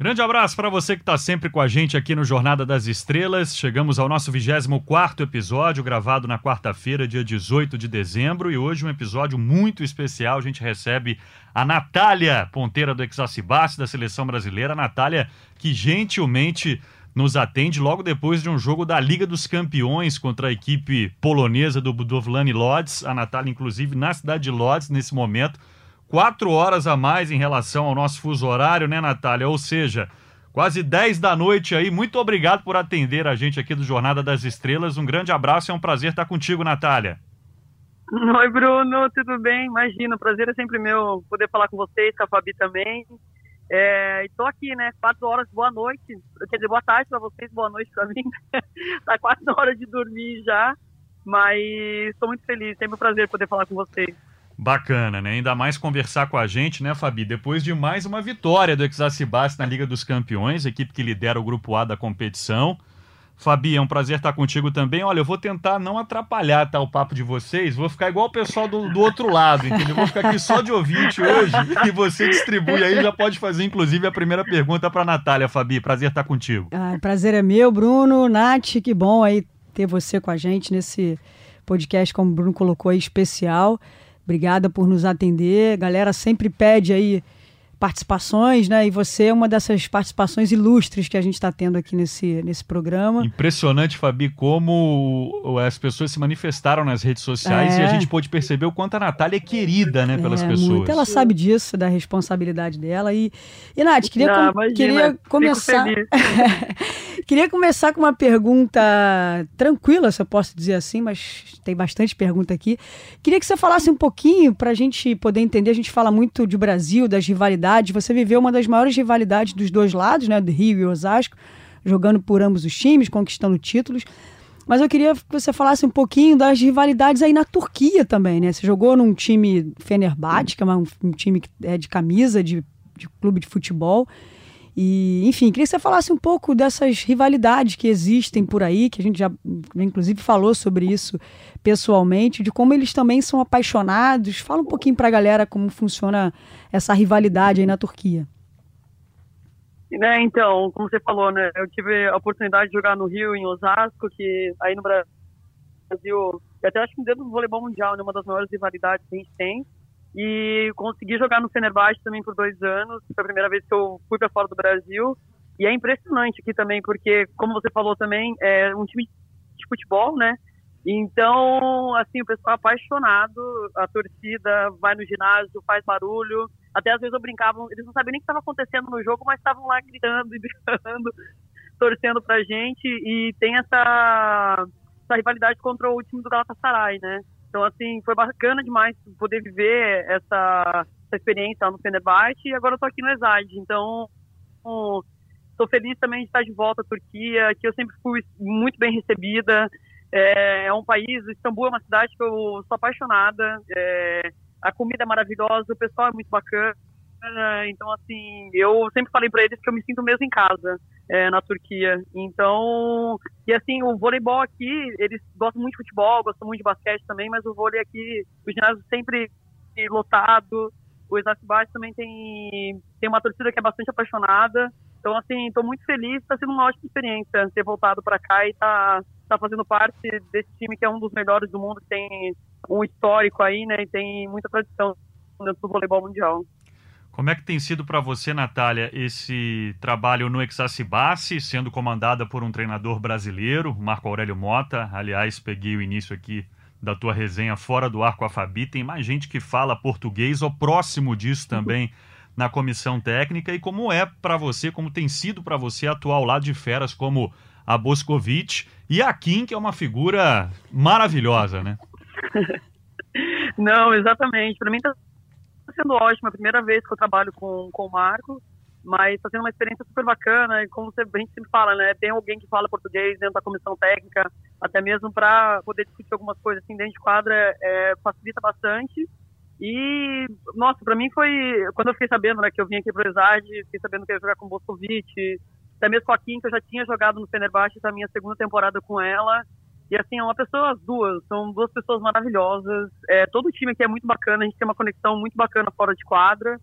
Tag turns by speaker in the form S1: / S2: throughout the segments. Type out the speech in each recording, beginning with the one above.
S1: Grande abraço para você que está sempre com a gente aqui no Jornada das Estrelas. Chegamos ao nosso 24 episódio, gravado na quarta-feira, dia 18 de dezembro. E hoje um episódio muito especial. A gente recebe a Natália, ponteira do Exacibas, da seleção brasileira. A Natália, que gentilmente nos atende logo depois de um jogo da Liga dos Campeões contra a equipe polonesa do Budowlani Lodz. A Natália, inclusive, na cidade de Lodz, nesse momento quatro horas a mais em relação ao nosso fuso horário, né, Natália? Ou seja, quase 10 da noite aí. Muito obrigado por atender a gente aqui do Jornada das Estrelas. Um grande abraço, é um prazer estar contigo, Natália.
S2: Oi, Bruno, tudo bem? Imagina, o prazer é sempre meu poder falar com vocês, com a Fabi também. É, estou aqui, né? Quatro horas, boa noite. Quer dizer, boa tarde para vocês, boa noite para mim. tá quase na hora de dormir já, mas estou muito feliz. Sempre um prazer poder falar com vocês.
S1: Bacana, né? Ainda mais conversar com a gente, né, Fabi? Depois de mais uma vitória do Exacibas na Liga dos Campeões, equipe que lidera o grupo A da competição. Fabi, é um prazer estar contigo também. Olha, eu vou tentar não atrapalhar tá, o papo de vocês, vou ficar igual o pessoal do, do outro lado, entendeu? Vou ficar aqui só de ouvinte hoje e você distribui aí, já pode fazer, inclusive, a primeira pergunta para Natália, Fabi. Prazer estar contigo.
S3: Ah, prazer é meu, Bruno, Nath, que bom aí ter você com a gente nesse podcast, como o Bruno colocou aí, especial. Obrigada por nos atender. A galera sempre pede aí participações, né? E você é uma dessas participações ilustres que a gente está tendo aqui nesse, nesse programa.
S1: Impressionante, Fabi, como as pessoas se manifestaram nas redes sociais é. e a gente pôde perceber o quanto a Natália é querida, né, pelas é, pessoas. Muito.
S3: Ela sabe disso, da responsabilidade dela. E, e Nath, queria, Não, com, imagina, queria começar. queria começar com uma pergunta tranquila, se eu posso dizer assim, mas tem bastante pergunta aqui. Queria que você falasse um pouquinho para a gente poder entender. A gente fala muito de Brasil, das rivalidades rivalidade. Você viveu uma das maiores rivalidades dos dois lados, né, do Rio e Osasco, jogando por ambos os times, conquistando títulos. Mas eu queria que você falasse um pouquinho das rivalidades aí na Turquia também, né? Você jogou num time Fenerbahçe, que é um, time que é de camisa, de, de clube de futebol. E, enfim, queria que você falasse um pouco dessas rivalidades que existem por aí, que a gente já, inclusive, falou sobre isso pessoalmente, de como eles também são apaixonados. Fala um pouquinho para a galera como funciona essa rivalidade aí na Turquia.
S2: Né, então, como você falou, né, eu tive a oportunidade de jogar no Rio, em Osasco, que aí no Brasil, até acho que dentro do voleibol mundial, né, uma das maiores rivalidades que a gente tem. E consegui jogar no Fenerbahçe também por dois anos. Foi a primeira vez que eu fui para fora do Brasil. E é impressionante aqui também, porque, como você falou também, é um time de futebol, né? Então, assim, o pessoal é apaixonado, a torcida vai no ginásio, faz barulho. Até às vezes eu brincava, eles não sabiam nem o que estava acontecendo no jogo, mas estavam lá gritando e gritando, torcendo pra gente. E tem essa, essa rivalidade contra o time do Galatasaray, né? Então, assim, foi bacana demais poder viver essa, essa experiência lá no Fenerbahçe e agora eu tô aqui no Exad. Então, estou feliz também de estar de volta à Turquia, que eu sempre fui muito bem recebida. É, é um país, Istambul é uma cidade que eu sou apaixonada. É, a comida é maravilhosa, o pessoal é muito bacana. Então, assim, eu sempre falei para eles que eu me sinto mesmo em casa é, na Turquia. Então, e assim, o voleibol aqui, eles gostam muito de futebol, gostam muito de basquete também, mas o vôlei aqui, o ginásio sempre lotado. O Exacibás também tem, tem uma torcida que é bastante apaixonada. Então, assim, estou muito feliz, está sendo uma ótima experiência ter voltado para cá e tá, tá fazendo parte desse time que é um dos melhores do mundo, tem um histórico aí, né, e tem muita tradição dentro do voleibol mundial.
S1: Como é que tem sido para você, Natália, esse trabalho no Exacibase, sendo comandada por um treinador brasileiro, Marco Aurélio Mota? Aliás, peguei o início aqui da tua resenha fora do ar com a Fabi. Tem mais gente que fala português ou próximo disso também na comissão técnica. E como é para você, como tem sido para você atuar ao lado de feras como a Boscovich e a Kim, que é uma figura maravilhosa, né?
S2: Não, exatamente. Para mim tá Tá sendo ótimo, é a primeira vez que eu trabalho com, com o Marco, mas está sendo uma experiência super bacana e como a gente sempre fala, né, tem alguém que fala português dentro da comissão técnica, até mesmo para poder discutir algumas coisas assim dentro de quadra, é, facilita bastante. E, nossa, para mim foi, quando eu fiquei sabendo né, que eu vim aqui para o ESAD, fiquei sabendo que eu ia jogar com o Boscovic, até mesmo com a Kim, que eu já tinha jogado no Fenerbahçe, da minha segunda temporada com ela, e assim, é uma pessoa, as duas, são duas pessoas maravilhosas. É, todo o time aqui é muito bacana, a gente tem uma conexão muito bacana fora de quadra.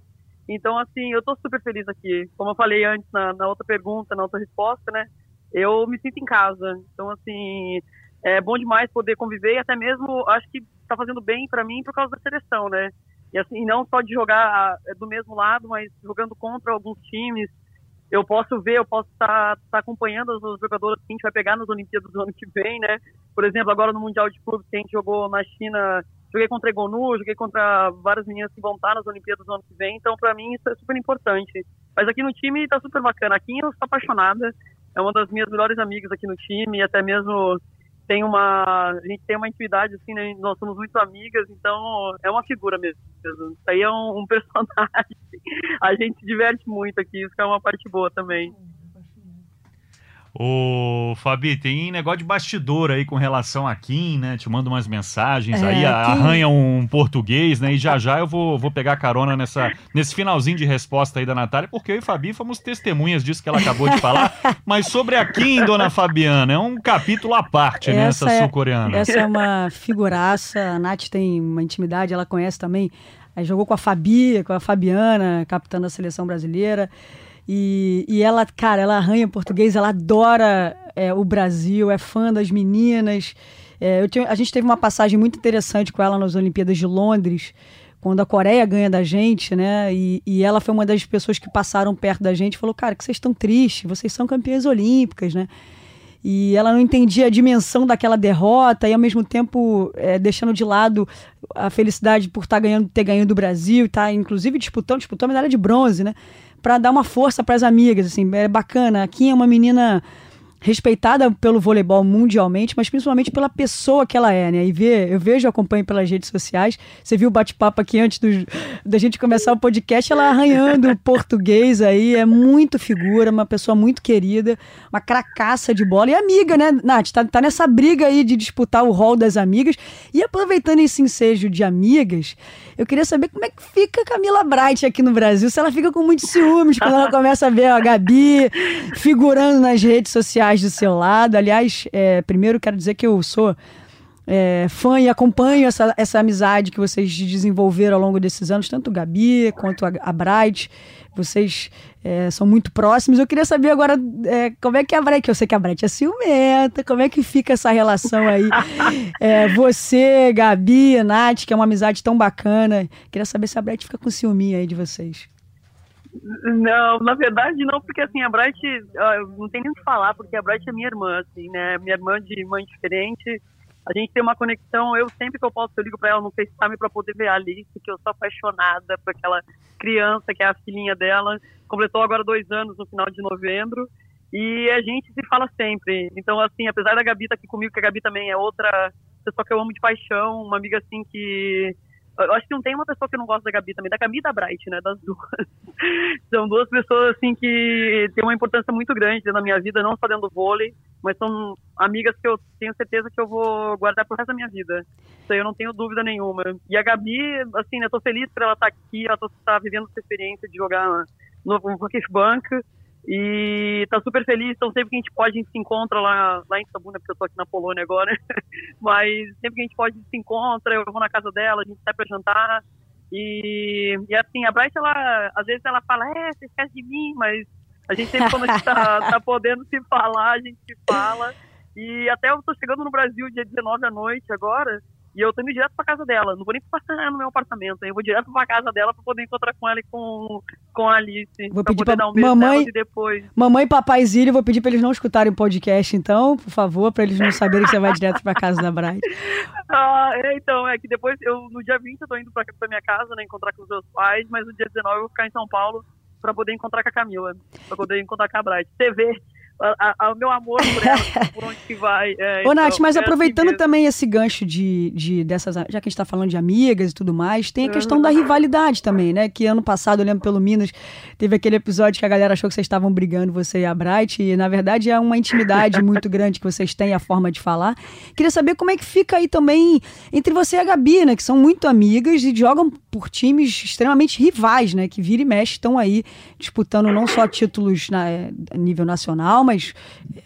S2: Então, assim, eu tô super feliz aqui. Como eu falei antes na, na outra pergunta, na outra resposta, né? Eu me sinto em casa. Então, assim, é bom demais poder conviver e até mesmo acho que tá fazendo bem para mim por causa da seleção, né? E assim, não só de jogar é, do mesmo lado, mas jogando contra alguns times. Eu posso ver, eu posso estar tá, tá acompanhando os jogadores que a gente vai pegar nas Olimpíadas do ano que vem, né? Por exemplo, agora no Mundial de Clubes que a gente jogou na China, joguei contra Egonu, joguei contra várias meninas que vão estar nas Olimpíadas do ano que vem, então para mim isso é super importante. Mas aqui no time tá super bacana. Aqui eu estou apaixonada, é uma das minhas melhores amigas aqui no time, e até mesmo tem uma a gente tem uma intimidade assim né? nós somos muito amigas então é uma figura mesmo isso aí é um, um personagem. A gente se diverte muito aqui isso é uma parte boa também
S1: Ô, Fabi, tem negócio de bastidor aí com relação a Kim, né? Te manda umas mensagens é, aí, arranha um português, né? E já já eu vou, vou pegar carona nessa, nesse finalzinho de resposta aí da Natália, porque eu e Fabi fomos testemunhas disso que ela acabou de falar. Mas sobre a Kim, dona Fabiana, é um capítulo à parte, né? Essa é, sul-coreana.
S3: Essa é uma figuraça, a Nath tem uma intimidade, ela conhece também. Aí jogou com a Fabi, com a Fabiana, capitã da seleção brasileira. E, e ela, cara, ela arranha português, ela adora é, o Brasil, é fã das meninas. É, tinha, a gente teve uma passagem muito interessante com ela nas Olimpíadas de Londres, quando a Coreia ganha da gente, né? E, e ela foi uma das pessoas que passaram perto da gente e falou: Cara, que vocês estão tristes, vocês são campeãs olímpicas, né? E ela não entendia a dimensão daquela derrota e ao mesmo tempo é, deixando de lado a felicidade por estar tá ganhando, ter ganho do Brasil, tá inclusive disputando, disputou a medalha de bronze, né? Para dar uma força para as amigas, assim, é bacana. Aqui é uma menina respeitada pelo voleibol mundialmente, mas principalmente pela pessoa que ela é, né? E vê, eu vejo, acompanho pelas redes sociais. Você viu o bate-papo aqui antes do, da gente começar o podcast, ela arranhando o português aí, é muito figura, uma pessoa muito querida, uma cracaça de bola e amiga, né, Nath? Tá, tá nessa briga aí de disputar o rol das amigas. E aproveitando esse ensejo de amigas, eu queria saber como é que fica Camila Bright aqui no Brasil, se ela fica com muitos ciúmes quando ela começa a ver a Gabi figurando nas redes sociais do seu lado. Aliás, é, primeiro quero dizer que eu sou é, fã e acompanho essa, essa amizade que vocês desenvolveram ao longo desses anos, tanto Gabi quanto a, a Bright. Vocês é, são muito próximos. Eu queria saber agora é, como é que a Bright, eu sei que a Bright é ciumenta, como é que fica essa relação aí? É, você, Gabi, Nath, que é uma amizade tão bacana. Queria saber se a Bright fica com ciúminha aí de vocês.
S2: Não, na verdade não, porque assim, a Bright, não tem nem o que falar, porque a Bright é minha irmã, assim, né? Minha irmã de mãe diferente a gente tem uma conexão, eu sempre que eu posso, eu ligo para ela no FaceTime para poder ver a Alice, que eu sou apaixonada por aquela criança que é a filhinha dela, completou agora dois anos no final de novembro, e a gente se fala sempre. Então, assim, apesar da Gabi estar tá aqui comigo, que a Gabi também é outra pessoa que eu amo de paixão, uma amiga assim que eu acho que não tem uma pessoa que não gosta da Gabi também, da Gabi e da Bright, né? Das duas. são duas pessoas, assim, que têm uma importância muito grande na minha vida, não só dentro do vôlei, mas são amigas que eu tenho certeza que eu vou guardar pro resto da minha vida. Isso aí eu não tenho dúvida nenhuma. E a Gabi, assim, né, tô feliz por ela estar tá aqui, ela tá, tá vivendo essa experiência de jogar no Rocket Bank. E tá super feliz, então sempre que a gente pode, a gente se encontra lá, lá em Sabuna, porque eu tô aqui na Polônia agora. Mas sempre que a gente pode, a gente se encontra, eu vou na casa dela, a gente sai pra jantar. E, e assim, a Bright, ela, às vezes ela fala, é, você esquece de mim, mas a gente sempre, quando a gente tá, tá podendo se falar, a gente se fala. E até eu tô chegando no Brasil dia 19 à noite agora, e eu tô indo direto pra casa dela. Não vou nem passar no meu apartamento. Eu vou direto pra casa dela pra poder encontrar com ela e com, com a Alice.
S3: Vou pedir pra dar um mamãe, e depois. Mamãe e papai Zílio, vou pedir pra eles não escutarem o podcast, então, por favor, pra eles não saberem que você vai direto pra casa da Bright.
S2: ah, é, então, é que depois, eu, no dia 20 eu tô indo pra, pra minha casa, né, encontrar com os meus pais, mas no dia 19 eu vou ficar em São Paulo pra poder encontrar com a Camila, pra poder encontrar com a Bright. TV o meu amor por ela, por onde que vai. É,
S3: Ô, então, Nath, mas é aproveitando assim também esse gancho de, de dessas. Já que a gente está falando de amigas e tudo mais, tem a questão uhum. da rivalidade também, né? Que ano passado, eu lembro pelo Minas, teve aquele episódio que a galera achou que vocês estavam brigando, você e a Bright, e na verdade é uma intimidade muito grande que vocês têm, a forma de falar. Queria saber como é que fica aí também entre você e a Gabi, né? Que são muito amigas e jogam por times extremamente rivais, né? Que vira e mexe estão aí disputando não só títulos na, a nível nacional, mas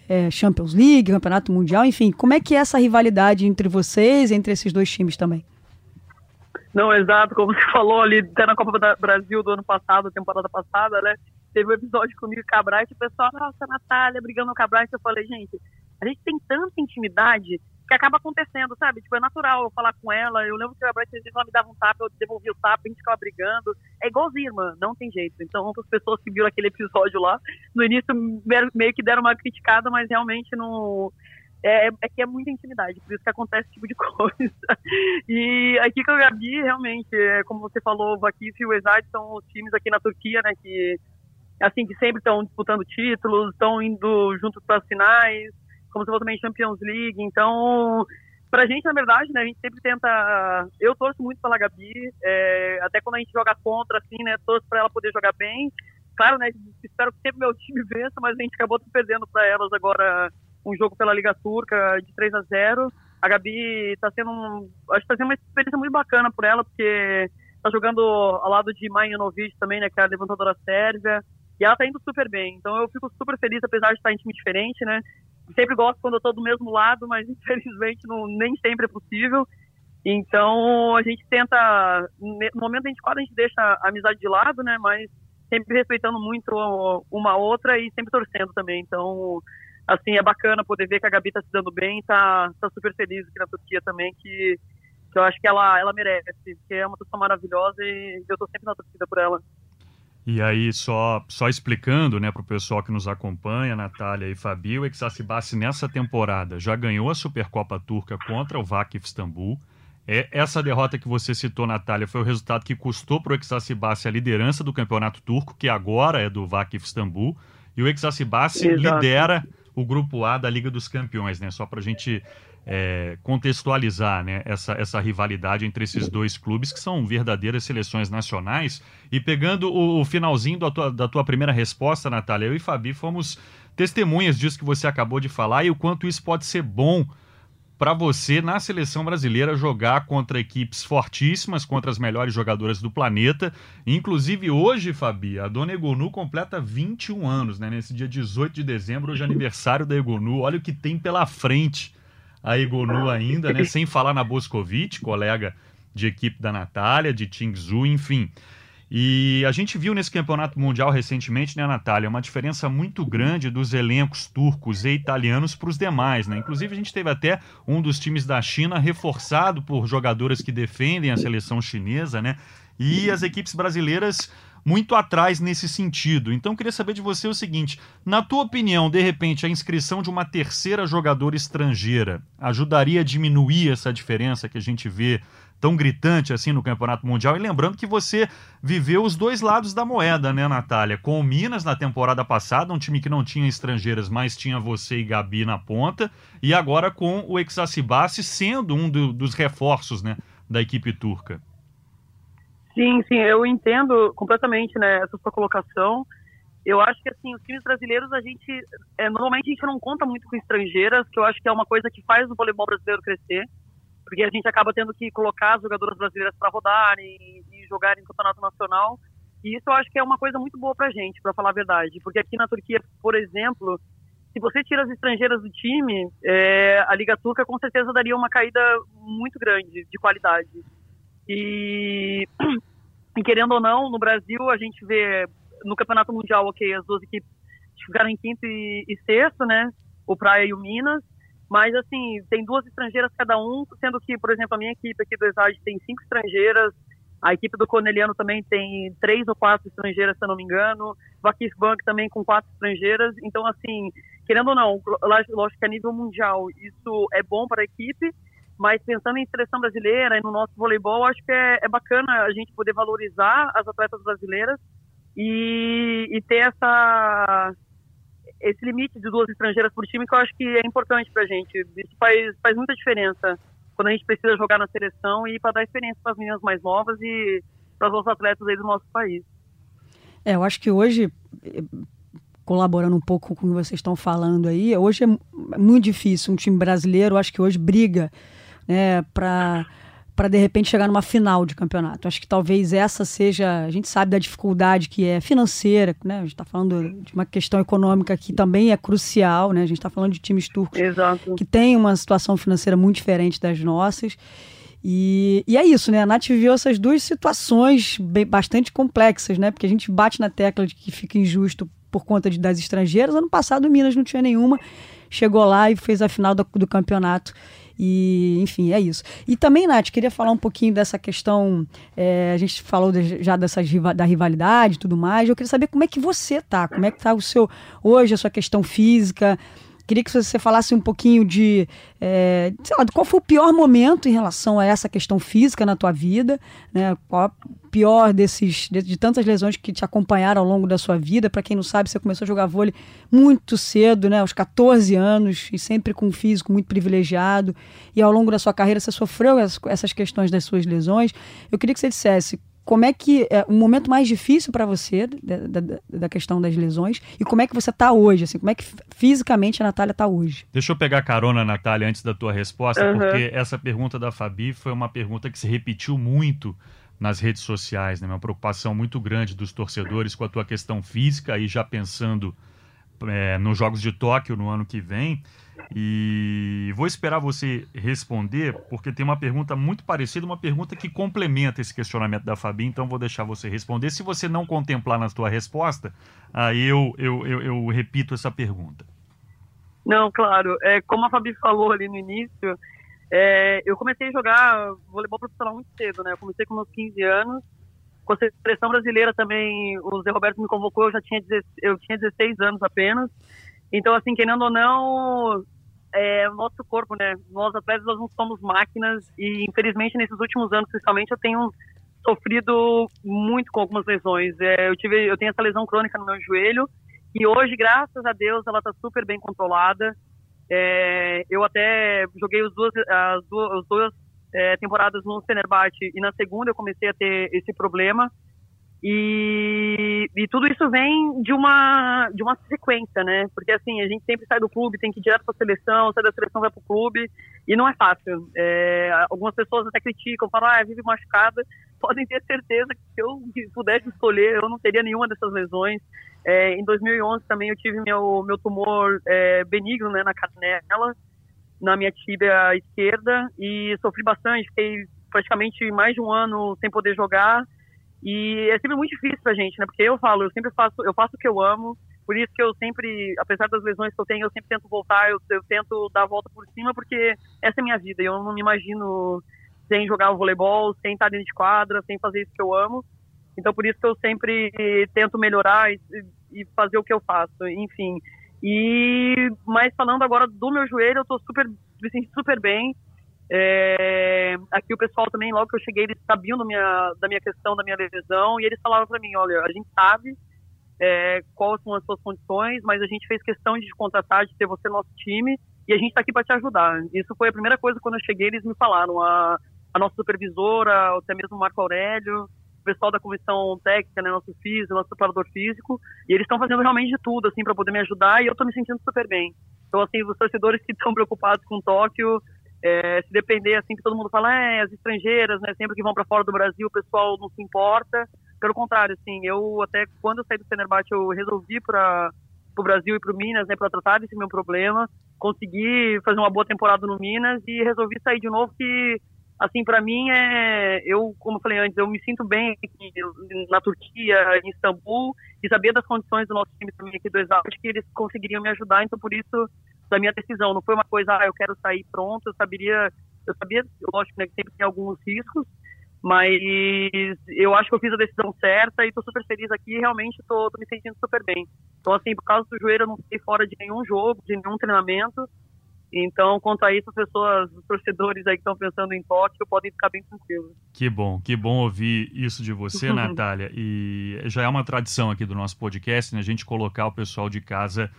S3: é, Champions League, Campeonato Mundial, enfim. Como é que é essa rivalidade entre vocês, entre esses dois times também?
S2: Não, exato, como você falou ali, até na Copa do Brasil do ano passado, temporada passada, né? Teve um episódio comigo e Cabral, e o pessoal, nossa, Natália brigando com o Cabral, e eu falei, gente, a gente tem tanta intimidade que acaba acontecendo, sabe? Tipo, é natural eu falar com ela. Eu lembro que a Brett ela me dava um tapa, eu devolvia o tapa, a gente ficava brigando. É igualzinho, irmã, não tem jeito. Então, as pessoas que viram aquele episódio lá, no início meio que deram uma criticada, mas realmente não. É, é que é muita intimidade, por isso que acontece esse tipo de coisa. E aqui com a Gabi, realmente, é, como você falou, o Vakif e o Ezad são os times aqui na Turquia, né, que assim que sempre estão disputando títulos, estão indo juntos para as finais como você falou também Champions League. Então, pra gente, na verdade, né, a gente sempre tenta. Eu torço muito pela Gabi, é, até quando a gente joga contra, assim, né, torço pra ela poder jogar bem. Claro, né, espero que sempre meu time vença, mas a gente acabou perdendo para elas agora um jogo pela Liga Turca de 3 a 0 A Gabi está sendo um, acho que tá sendo uma experiência muito bacana por ela, porque tá jogando ao lado de Majanovic também, né, que é a levantadora sérvia, e ela tá indo super bem. Então eu fico super feliz, apesar de estar em time diferente, né? Sempre gosto quando eu estou do mesmo lado, mas infelizmente não, nem sempre é possível. Então a gente tenta, no momento a gente quase a gente deixa a amizade de lado, né? Mas sempre respeitando muito uma outra e sempre torcendo também. Então, assim, é bacana poder ver que a Gabi está se dando bem, tá, tá super feliz aqui na Turquia também, que, que eu acho que ela, ela merece, porque é uma pessoa maravilhosa e eu estou sempre na torcida por ela.
S1: E aí, só, só explicando né, para o pessoal que nos acompanha, Natália e Fabi, o Exacibassi nessa temporada já ganhou a Supercopa Turca contra o Vakif Istambul. É, essa derrota que você citou, Natália, foi o resultado que custou para o Exacibassi a liderança do campeonato turco, que agora é do Vakif Istambul. E o Exacibassi lidera o grupo A da Liga dos Campeões, né? Só para a gente é, contextualizar né, essa, essa rivalidade entre esses dois clubes, que são verdadeiras seleções nacionais. E pegando o, o finalzinho da tua, da tua primeira resposta, Natália, eu e Fabi fomos testemunhas disso que você acabou de falar e o quanto isso pode ser bom para você na seleção brasileira jogar contra equipes fortíssimas, contra as melhores jogadoras do planeta. Inclusive hoje, Fabi, a dona Egonu completa 21 anos, né? Nesse dia 18 de dezembro, hoje é aniversário da Egonu. Olha o que tem pela frente a Egonu ainda, né? Sem falar na Boscovic, colega de equipe da Natália, de Tingzu, enfim. E a gente viu nesse campeonato mundial recentemente, né, Natália, uma diferença muito grande dos elencos turcos e italianos para os demais, né? Inclusive a gente teve até um dos times da China reforçado por jogadoras que defendem a seleção chinesa, né? E as equipes brasileiras muito atrás nesse sentido. Então, queria saber de você o seguinte: na tua opinião, de repente, a inscrição de uma terceira jogadora estrangeira ajudaria a diminuir essa diferença que a gente vê tão gritante assim no Campeonato Mundial? E lembrando que você viveu os dois lados da moeda, né, Natália? Com o Minas na temporada passada, um time que não tinha estrangeiras, mas tinha você e Gabi na ponta, e agora com o Exacibassi sendo um do, dos reforços né, da equipe turca.
S2: Sim, sim, eu entendo completamente né, essa sua colocação. Eu acho que assim, os times brasileiros, a gente é, normalmente a gente não conta muito com estrangeiras, que eu acho que é uma coisa que faz o voleibol brasileiro crescer, porque a gente acaba tendo que colocar as jogadoras brasileiras para rodarem e, jogarem no campeonato nacional. E isso eu acho que é uma coisa muito boa para a gente, para falar a verdade, porque aqui na Turquia, por exemplo, se você tira as estrangeiras do time, é, a Liga Turca com certeza daria uma caída muito grande de qualidade. E, e, querendo ou não, no Brasil a gente vê no Campeonato Mundial, ok, as duas equipes ficaram em quinto e, e sexto, né? O Praia e o Minas. Mas, assim, tem duas estrangeiras cada um, sendo que, por exemplo, a minha equipe aqui do Exage tem cinco estrangeiras, a equipe do Corneliano também tem três ou quatro estrangeiras, se eu não me engano. Vakif Bank também com quatro estrangeiras. Então, assim, querendo ou não, lógico que a nível mundial isso é bom para a equipe, mas pensando em seleção brasileira e no nosso voleibol, acho que é, é bacana a gente poder valorizar as atletas brasileiras e, e, ter essa esse limite de duas estrangeiras por time que eu acho que é importante para a gente. Isso faz, faz muita diferença quando a gente precisa jogar na seleção e para dar experiência para as meninas mais novas e para os nossos atletas aí do nosso país.
S3: É, eu acho que hoje, colaborando um pouco com o que vocês estão falando aí, hoje é muito difícil um time brasileiro, acho que hoje briga né, para para de repente chegar numa final de campeonato. Acho que talvez essa seja. A gente sabe da dificuldade que é financeira, né? A gente está falando de uma questão econômica que também é crucial, né? A gente está falando de times turcos
S2: Exato.
S3: que têm uma situação financeira muito diferente das nossas. E, e é isso, né? A Nath viveu essas duas situações bem, bastante complexas, né? Porque a gente bate na tecla de que fica injusto por conta de, das estrangeiras. Ano passado o Minas não tinha nenhuma, chegou lá e fez a final do, do campeonato. E, enfim, é isso. E também, Nath, queria falar um pouquinho dessa questão. É, a gente falou de, já dessas, da rivalidade e tudo mais. Eu queria saber como é que você tá, como é que tá o seu hoje, a sua questão física. Queria que você falasse um pouquinho de, é, sei lá, qual foi o pior momento em relação a essa questão física na tua vida, né? Qual pior desses, de, de tantas lesões que te acompanharam ao longo da sua vida? Para quem não sabe, você começou a jogar vôlei muito cedo, né? Aos 14 anos e sempre com um físico muito privilegiado. E ao longo da sua carreira você sofreu essas questões das suas lesões. Eu queria que você dissesse como é que é o momento mais difícil para você da, da, da, questão das lesões e como é que você está hoje, assim, como é que fisicamente a Natália está hoje?
S1: Deixa eu pegar carona, Natália, antes da tua resposta, uhum. porque essa pergunta da Fabi foi uma pergunta que se repetiu muito nas redes sociais, né? Uma preocupação muito grande dos torcedores com a tua questão física, aí já pensando é, nos Jogos de Tóquio no ano que vem. E vou esperar você responder, porque tem uma pergunta muito parecida, uma pergunta que complementa esse questionamento da Fabi, então vou deixar você responder. Se você não contemplar na sua resposta, aí eu, eu, eu, eu repito essa pergunta.
S2: Não, claro. É, como a Fabi falou ali no início, é, eu comecei a jogar voleibol profissional muito cedo, né? Eu comecei com meus 15 anos. Com a seleção brasileira também, o Zé Roberto me convocou, eu já tinha, eu tinha 16 anos apenas. Então, assim, querendo ou não, é, o nosso corpo, né? Nós atletas nós não somos máquinas e infelizmente nesses últimos anos, principalmente, eu tenho sofrido muito com algumas lesões. É, eu tive, eu tenho essa lesão crônica no meu joelho e hoje, graças a Deus, ela está super bem controlada. É, eu até joguei as duas, as duas, as duas é, temporadas no Fenerbahçe e na segunda eu comecei a ter esse problema. E, e, tudo isso vem de uma de uma sequência, né? Porque assim, a gente sempre sai do clube, tem que ir direto para a seleção, sai da seleção vai para o clube, e não é fácil. É, algumas pessoas até criticam, falam, ah, vive machucada. Podem ter certeza que se eu pudesse escolher, eu não teria nenhuma dessas lesões. É, em 2011 também eu tive meu, meu tumor é, benigno né, na canela, na minha tíbia esquerda, e sofri bastante, fiquei praticamente mais de um ano sem poder jogar. E é sempre muito difícil pra gente, né? Porque eu falo, eu sempre faço, eu faço o que eu amo, por isso que eu sempre, apesar das lesões que eu tenho, eu sempre tento voltar, eu, eu tento dar a volta por cima, porque essa é a minha vida. Eu não me imagino sem jogar o voleibol, sem estar dentro de quadra, sem fazer isso que eu amo. Então, por isso que eu sempre tento melhorar e, e fazer o que eu faço, enfim. E, mas falando agora do meu joelho, eu tô super, me sentindo super bem. É, aqui o pessoal também, logo que eu cheguei, eles sabiam da minha, da minha questão, da minha lesão, e eles falavam para mim, olha, a gente sabe é, quais são as suas condições, mas a gente fez questão de te contratar, de ter você no nosso time, e a gente está aqui para te ajudar. Isso foi a primeira coisa quando eu cheguei, eles me falaram, a, a nossa supervisora, até mesmo o Marco Aurélio, o pessoal da comissão técnica, né, nosso físico, nosso preparador físico, e eles estão fazendo realmente de tudo, assim, para poder me ajudar, e eu estou me sentindo super bem. Então, assim, os torcedores que estão preocupados com Tóquio, é, se depender, assim, que todo mundo fala, é, as estrangeiras, né, sempre que vão para fora do Brasil, o pessoal não se importa. Pelo contrário, assim, eu até quando eu saí do Fenerbahçe, eu resolvi para o Brasil e para o Minas, né, para tratar desse meu problema, consegui fazer uma boa temporada no Minas e resolvi sair de novo que assim para mim é eu como eu falei antes eu me sinto bem aqui na Turquia em Istambul e sabia das condições do nosso time também aqui do Exato que eles conseguiriam me ajudar então por isso da minha decisão. Não foi uma coisa, ah, eu quero sair pronto. Eu sabia, eu sabia, lógico, né, que sempre tem alguns riscos, mas eu acho que eu fiz a decisão certa e estou super feliz aqui. Realmente estou me sentindo super bem. Então, assim, por causa do joelho, eu não fiquei fora de nenhum jogo, de nenhum treinamento. Então, quanto a isso, as pessoas, os torcedores aí que estão pensando em Tóquio podem ficar bem tranquilos.
S1: Que bom, que bom ouvir isso de você, Natália. E já é uma tradição aqui do nosso podcast, né? A gente colocar o pessoal de casa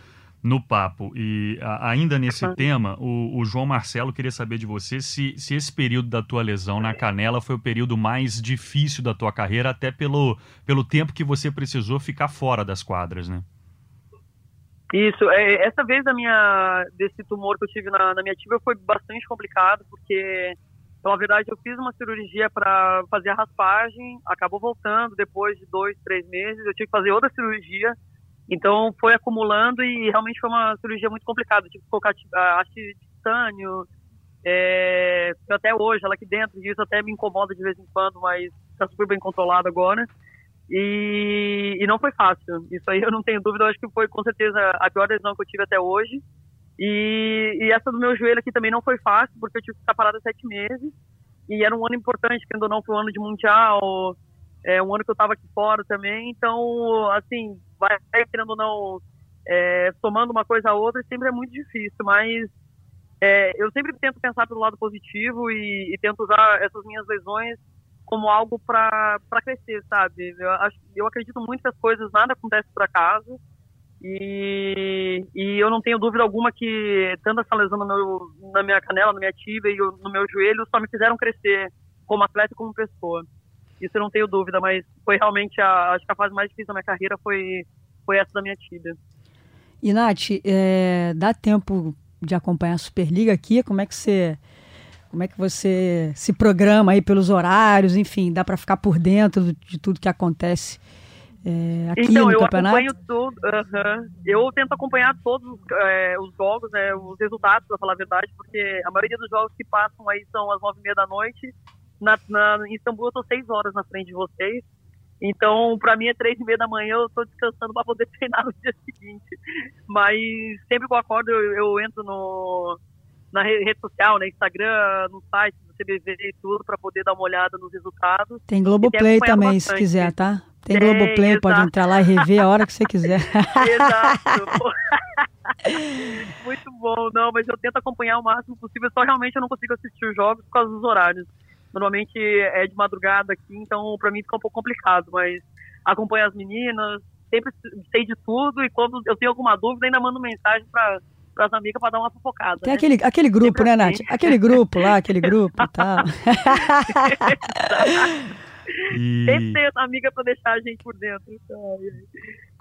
S1: no papo. E a, ainda nesse uhum. tema, o, o, João Marcelo queria saber de você se, se esse período da tua lesão na canela foi o período mais difícil da tua carreira, até pelo, pelo tempo que você precisou ficar fora das quadras, né?
S2: Isso, é, essa vez da minha, desse tumor que eu tive na, na minha tibia foi bastante complicado, porque, então, na verdade, eu fiz uma cirurgia para fazer a raspagem, acabou voltando depois de dois, três meses, eu tive que fazer outra cirurgia, então foi acumulando e realmente foi uma cirurgia muito complicada. Tive que colocar haste de titânio, É, até hoje, ela aqui dentro, isso até me incomoda de vez em quando, mas está super bem controlado agora. E, e, não foi fácil. Isso aí eu não tenho dúvida. Eu acho que foi com certeza a pior lesão que eu tive até hoje. E, e essa do meu joelho aqui também não foi fácil, porque eu tive que estar parada sete meses. E era um ano importante, que ainda não foi um ano de mundial, é um ano que eu estava aqui fora também. Então, assim, vai querendo ou não, é, somando uma coisa a outra, sempre é muito difícil. Mas é, eu sempre tento pensar pelo lado positivo e, e tento usar essas minhas lesões como algo para crescer, sabe? Eu, acho, eu acredito muito que as coisas nada acontece por acaso e, e eu não tenho dúvida alguma que tanto essa lesão meu, na minha canela, na minha tibia e no meu joelho só me fizeram crescer como atleta e como pessoa. Isso eu não tenho dúvida, mas foi realmente a, acho que a fase mais difícil da minha carreira foi, foi essa da minha tibia.
S3: E Nath, é, dá tempo de acompanhar a Superliga aqui? Como é que você como é que você se programa aí pelos horários? Enfim, dá para ficar por dentro de tudo que acontece é, aqui
S2: então,
S3: no
S2: eu
S3: campeonato?
S2: acompanho tudo. Uh -huh. Eu tento acompanhar todos é, os jogos, né, os resultados, para falar a verdade, porque a maioria dos jogos que passam aí são às nove e meia da noite. Na, na, em Istambul eu tô seis horas na frente de vocês. Então, para mim é três e meia da manhã, eu estou descansando para poder treinar no dia seguinte. Mas sempre que eu acordo, eu, eu entro no, na rede social, né, Instagram, no site do CBV e tudo, para poder dar uma olhada nos resultados.
S3: Tem Globoplay também, bastante. se quiser, tá? Tem, Tem Globoplay, exato. pode entrar lá e rever a hora que você quiser.
S2: exato. Muito bom, não, mas eu tento acompanhar o máximo possível, só realmente eu não consigo assistir os jogos por causa dos horários. Normalmente é de madrugada aqui, então para mim fica um pouco complicado, mas acompanho as meninas, sempre sei de tudo e quando eu tenho alguma dúvida ainda mando mensagem para para as amigas para dar uma fofocada.
S3: Tem né? aquele, aquele grupo, Sempre né, assim. Nath? Aquele grupo lá, aquele grupo e tal.
S2: e... Sempre tem amiga para deixar a gente por dentro. Então...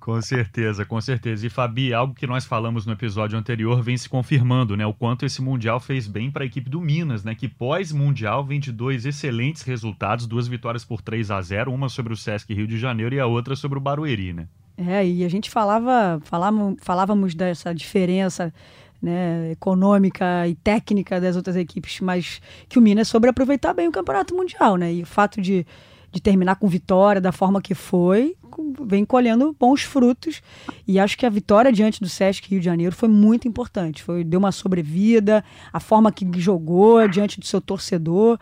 S1: Com certeza, com certeza. E Fabi, algo que nós falamos no episódio anterior vem se confirmando, né? O quanto esse Mundial fez bem para a equipe do Minas, né? Que pós-Mundial vem de dois excelentes resultados, duas vitórias por 3 a 0 uma sobre o Sesc Rio de Janeiro e a outra sobre o Barueri, né?
S3: É, e a gente falava, falávamos, falávamos dessa diferença né, econômica e técnica das outras equipes, mas que o Minas soube aproveitar bem o Campeonato Mundial, né? E o fato de de terminar com vitória da forma que foi, vem colhendo bons frutos. E acho que a vitória diante do Sesc Rio de Janeiro foi muito importante. Foi, deu uma sobrevida, a forma que jogou diante do seu torcedor.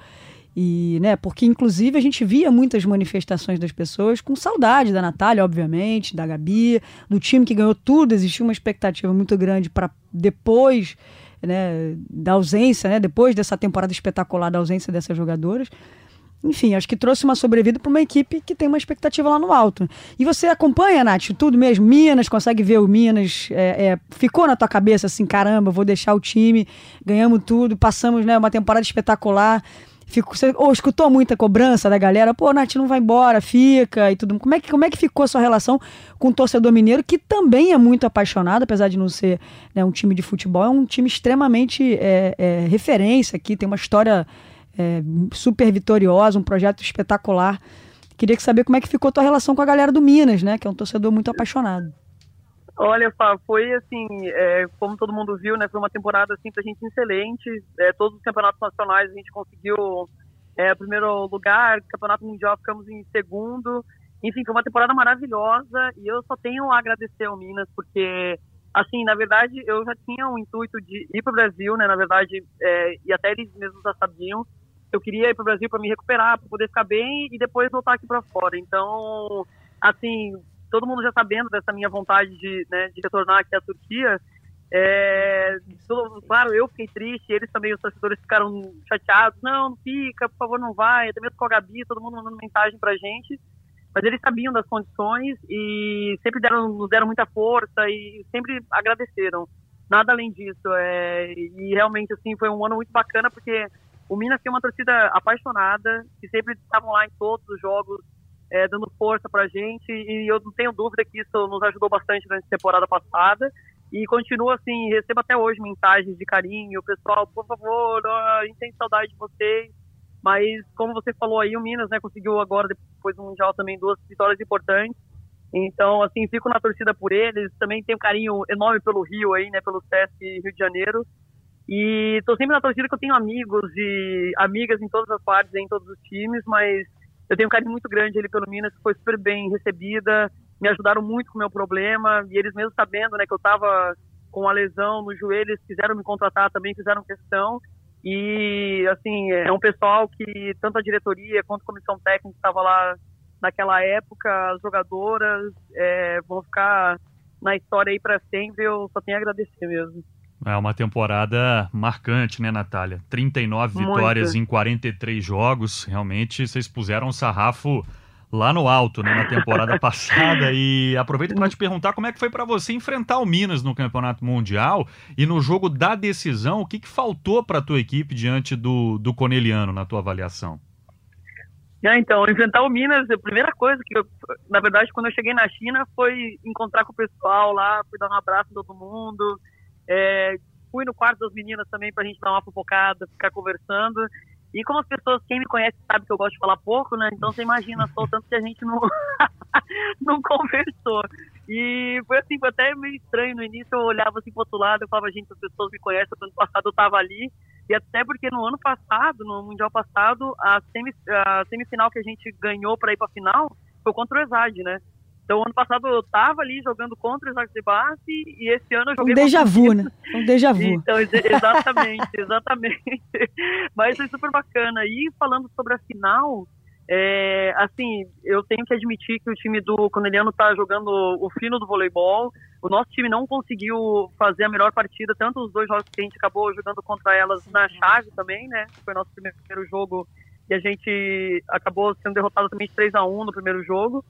S3: E, né, porque inclusive a gente via muitas manifestações das pessoas com saudade da Natália, obviamente, da Gabi, do time que ganhou tudo. Existia uma expectativa muito grande para depois né, da ausência, né, depois dessa temporada espetacular da ausência dessas jogadoras enfim, acho que trouxe uma sobrevida para uma equipe que tem uma expectativa lá no alto. E você acompanha, Nath, tudo mesmo? Minas, consegue ver o Minas? É, é, ficou na tua cabeça assim, caramba, vou deixar o time, ganhamos tudo, passamos né, uma temporada espetacular. Fico, você ou escutou muita cobrança da galera, pô, Nath, não vai embora, fica e tudo. Como é que, como é que ficou a sua relação com o torcedor mineiro, que também é muito apaixonado, apesar de não ser né, um time de futebol, é um time extremamente é, é, referência aqui, tem uma história é, super vitoriosa, um projeto espetacular. Queria saber como é que ficou a tua relação com a galera do Minas, né? Que é um torcedor muito apaixonado.
S2: Olha, Fá, foi assim, é, como todo mundo viu, né? Foi uma temporada assim pra gente excelente. É, todos os campeonatos nacionais a gente conseguiu é, primeiro lugar, campeonato mundial ficamos em segundo. Enfim, foi uma temporada maravilhosa e eu só tenho a agradecer ao Minas porque assim, na verdade, eu já tinha um intuito de ir para o Brasil, né? Na verdade, é, e até eles mesmos já sabiam eu queria ir para o Brasil para me recuperar, para poder ficar bem e depois voltar aqui para fora. Então, assim, todo mundo já sabendo dessa minha vontade de, né, de retornar aqui à Turquia. É, claro, eu fiquei triste, eles também, os torcedores ficaram chateados. Não, não fica, por favor, não vai. Até mesmo com a Gabi, todo mundo mandando mensagem pra gente. Mas eles sabiam das condições e sempre deram, nos deram muita força e sempre agradeceram. Nada além disso. É, e realmente, assim, foi um ano muito bacana porque o Minas tem uma torcida apaixonada, que sempre estavam lá em todos os jogos, é, dando força pra gente, e eu não tenho dúvida que isso nos ajudou bastante durante a temporada passada. E continua assim, recebo até hoje mensagens de carinho, pessoal, por favor, a gente tem saudade de vocês. Mas, como você falou aí, o Minas né, conseguiu agora, depois do Mundial, também duas vitórias importantes. Então, assim, fico na torcida por eles. Também tenho carinho enorme pelo Rio aí, né, pelo Sesc Rio de Janeiro. E tô sempre na torcida que eu tenho amigos e amigas em todas as partes, em todos os times, mas eu tenho um carinho muito grande ali pelo Minas, que foi super bem recebida, me ajudaram muito com o meu problema, e eles mesmo sabendo, né, que eu tava com a lesão no joelho, eles quiseram me contratar também, fizeram questão, e, assim, é um pessoal que tanto a diretoria quanto a comissão técnica estava lá naquela época, as jogadoras é, vão ficar na história aí para sempre. Eu só tenho a agradecer mesmo.
S1: É uma temporada marcante, né, Natália? 39 Muito. vitórias em 43 jogos. Realmente vocês puseram o sarrafo lá no alto, né, na temporada passada. E aproveito para te perguntar como é que foi para você enfrentar o Minas no Campeonato Mundial e no jogo da decisão, o que, que faltou para a tua equipe diante do, do Coneliano, na tua avaliação?
S2: É, então, enfrentar o Minas, a primeira coisa que eu, na verdade, quando eu cheguei na China foi encontrar com o pessoal lá, fui dar um abraço em todo mundo. É, fui no quarto das meninas também pra gente dar uma fofocada, ficar conversando. E como as pessoas, quem me conhece sabe que eu gosto de falar pouco, né? Então você imagina só o tanto que a gente não, não conversou. E foi assim, foi até meio estranho no início, eu olhava assim pro outro lado, eu falava, gente, as pessoas me conhecem, no ano passado eu tava ali. E até porque no ano passado, no Mundial passado, a, semi, a semifinal que a gente ganhou para ir pra final foi contra o Exad, né? Então, ano passado eu tava ali jogando contra o Isaac de e esse ano eu joguei.
S3: Um déjà vu, né? Um déjà vu.
S2: Então, exatamente, exatamente. Mas foi super bacana. E falando sobre a final, é, assim, eu tenho que admitir que o time do Coneliano tá jogando o fino do voleibol. O nosso time não conseguiu fazer a melhor partida, tanto os dois jogos que a gente acabou jogando contra elas na chave também, né? Foi nosso primeiro jogo e a gente acabou sendo derrotado também de 3 a 1 no primeiro jogo.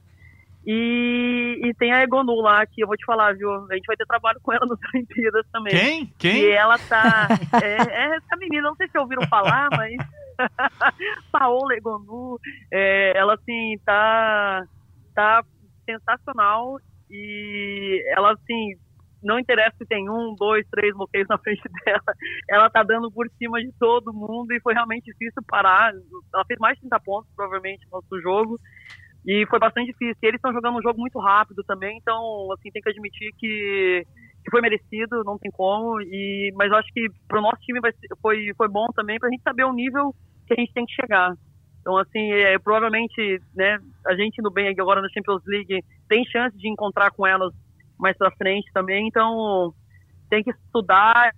S2: E, e tem a Egonu lá, que eu vou te falar, viu? A gente vai ter trabalho com ela nas Olimpíadas também.
S1: Quem? Quem?
S2: E ela tá. é, é essa menina, não sei se ouviram falar, mas. Paola Egonu, é, ela assim, tá, tá sensacional e ela assim, não interessa se tem um, dois, três bloqueios na frente dela, ela tá dando por cima de todo mundo e foi realmente difícil parar. Ela fez mais de 30 pontos, provavelmente, no nosso jogo. E foi bastante difícil. E eles estão jogando um jogo muito rápido também, então, assim, tem que admitir que, que foi merecido, não tem como. E, mas acho que pro nosso time vai, foi, foi bom também pra gente saber o nível que a gente tem que chegar. Então, assim, é, provavelmente, né, a gente indo bem agora na Champions League tem chance de encontrar com elas mais pra frente também. Então, tem que estudar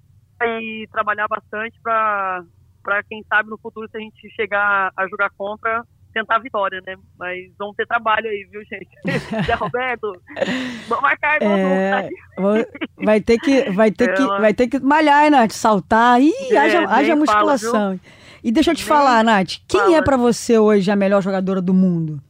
S2: e trabalhar bastante para quem sabe no futuro, se a gente chegar a jogar contra, tentar a vitória, né? Mas vamos ter trabalho aí, viu, gente? Zé Roberto, vamos marcar é,
S3: vai ter que vai ter que vai ter que malhar, Nath, saltar e é, haja, haja musculação. Falo, e deixa eu te nem falar, Nath, quem fala. é para você hoje a melhor jogadora do mundo?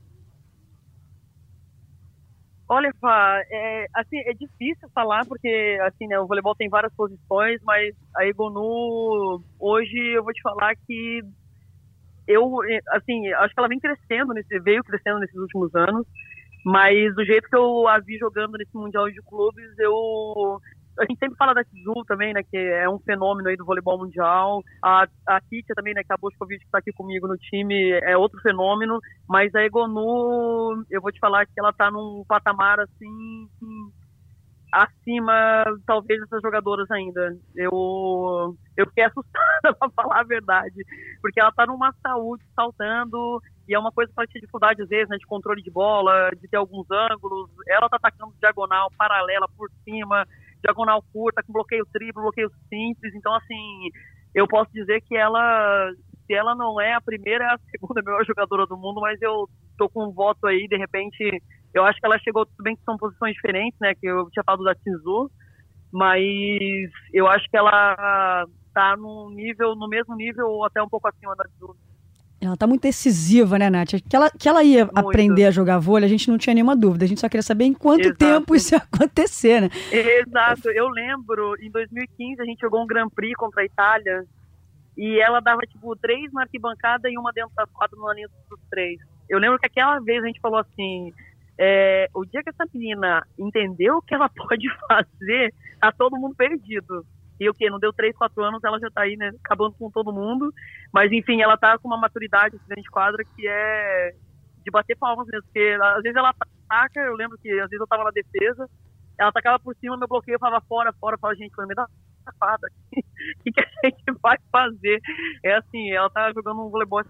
S2: Olha, Fá, é, assim, é difícil falar porque assim, né, o voleibol tem várias posições, mas a Egonu hoje eu vou te falar que eu, eh, assim, acho que ela vem crescendo, nesse, veio crescendo nesses últimos anos, mas do jeito que eu a vi jogando nesse Mundial de Clubes, eu a gente sempre fala da Tizu também, né, que é um fenômeno aí do voleibol mundial. A, a Kitia também, né, que a Boscovic que está aqui comigo no time, é outro fenômeno. Mas a Egonu, eu vou te falar que ela está num patamar, assim, acima, talvez, dessas jogadoras ainda. Eu, eu fiquei assustada, para falar a verdade, porque ela tá numa saúde saltando, e é uma coisa que ter dificuldade, às vezes, né, de controle de bola, de ter alguns ângulos. Ela tá atacando diagonal, paralela, por cima, diagonal curta, com bloqueio triplo, bloqueio simples. Então, assim, eu posso dizer que ela, se ela não é a primeira, é a segunda melhor jogadora do mundo, mas eu tô com um voto aí, de repente eu acho que ela chegou, tudo bem que são posições diferentes, né? Que eu tinha falado da Tinzu, mas eu acho que ela tá no nível, no mesmo nível ou até um pouco acima da Tinzu.
S3: Ela tá muito decisiva, né, Nath? Que ela, que ela ia muito. aprender a jogar vôlei, a gente não tinha nenhuma dúvida. A gente só queria saber em quanto Exato. tempo isso ia acontecer, né?
S2: Exato. Eu lembro, em 2015, a gente jogou um Grand Prix contra a Itália e ela dava, tipo, três na arquibancada e uma dentro das quatro no aninho dos três. Eu lembro que aquela vez a gente falou assim, é, o dia que essa menina entendeu o que ela pode fazer, tá todo mundo perdido. E o que? Não deu 3, 4 anos, ela já tá aí, né? Acabando com todo mundo. Mas, enfim, ela tá com uma maturidade assim, de quadra que é de bater palmas mesmo. Porque às vezes ela ataca, eu lembro que às vezes eu tava na defesa, ela atacava por cima, meu bloqueio falava fora, fora, falava, gente, foi me dá safada. O que, que a gente vai fazer? É assim, ela tá jogando um voleibol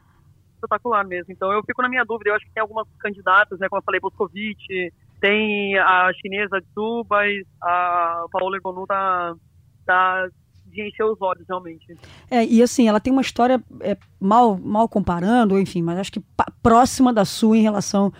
S2: espetacular mesmo. Então eu fico na minha dúvida. Eu acho que tem algumas candidatas, né? Como eu falei, Boscovite, tem a chinesa de Subas, a Paola Egonu tá, tá de encher os olhos, realmente.
S3: É, e assim, ela tem uma história é, mal, mal comparando, enfim, mas acho que próxima da sua em relação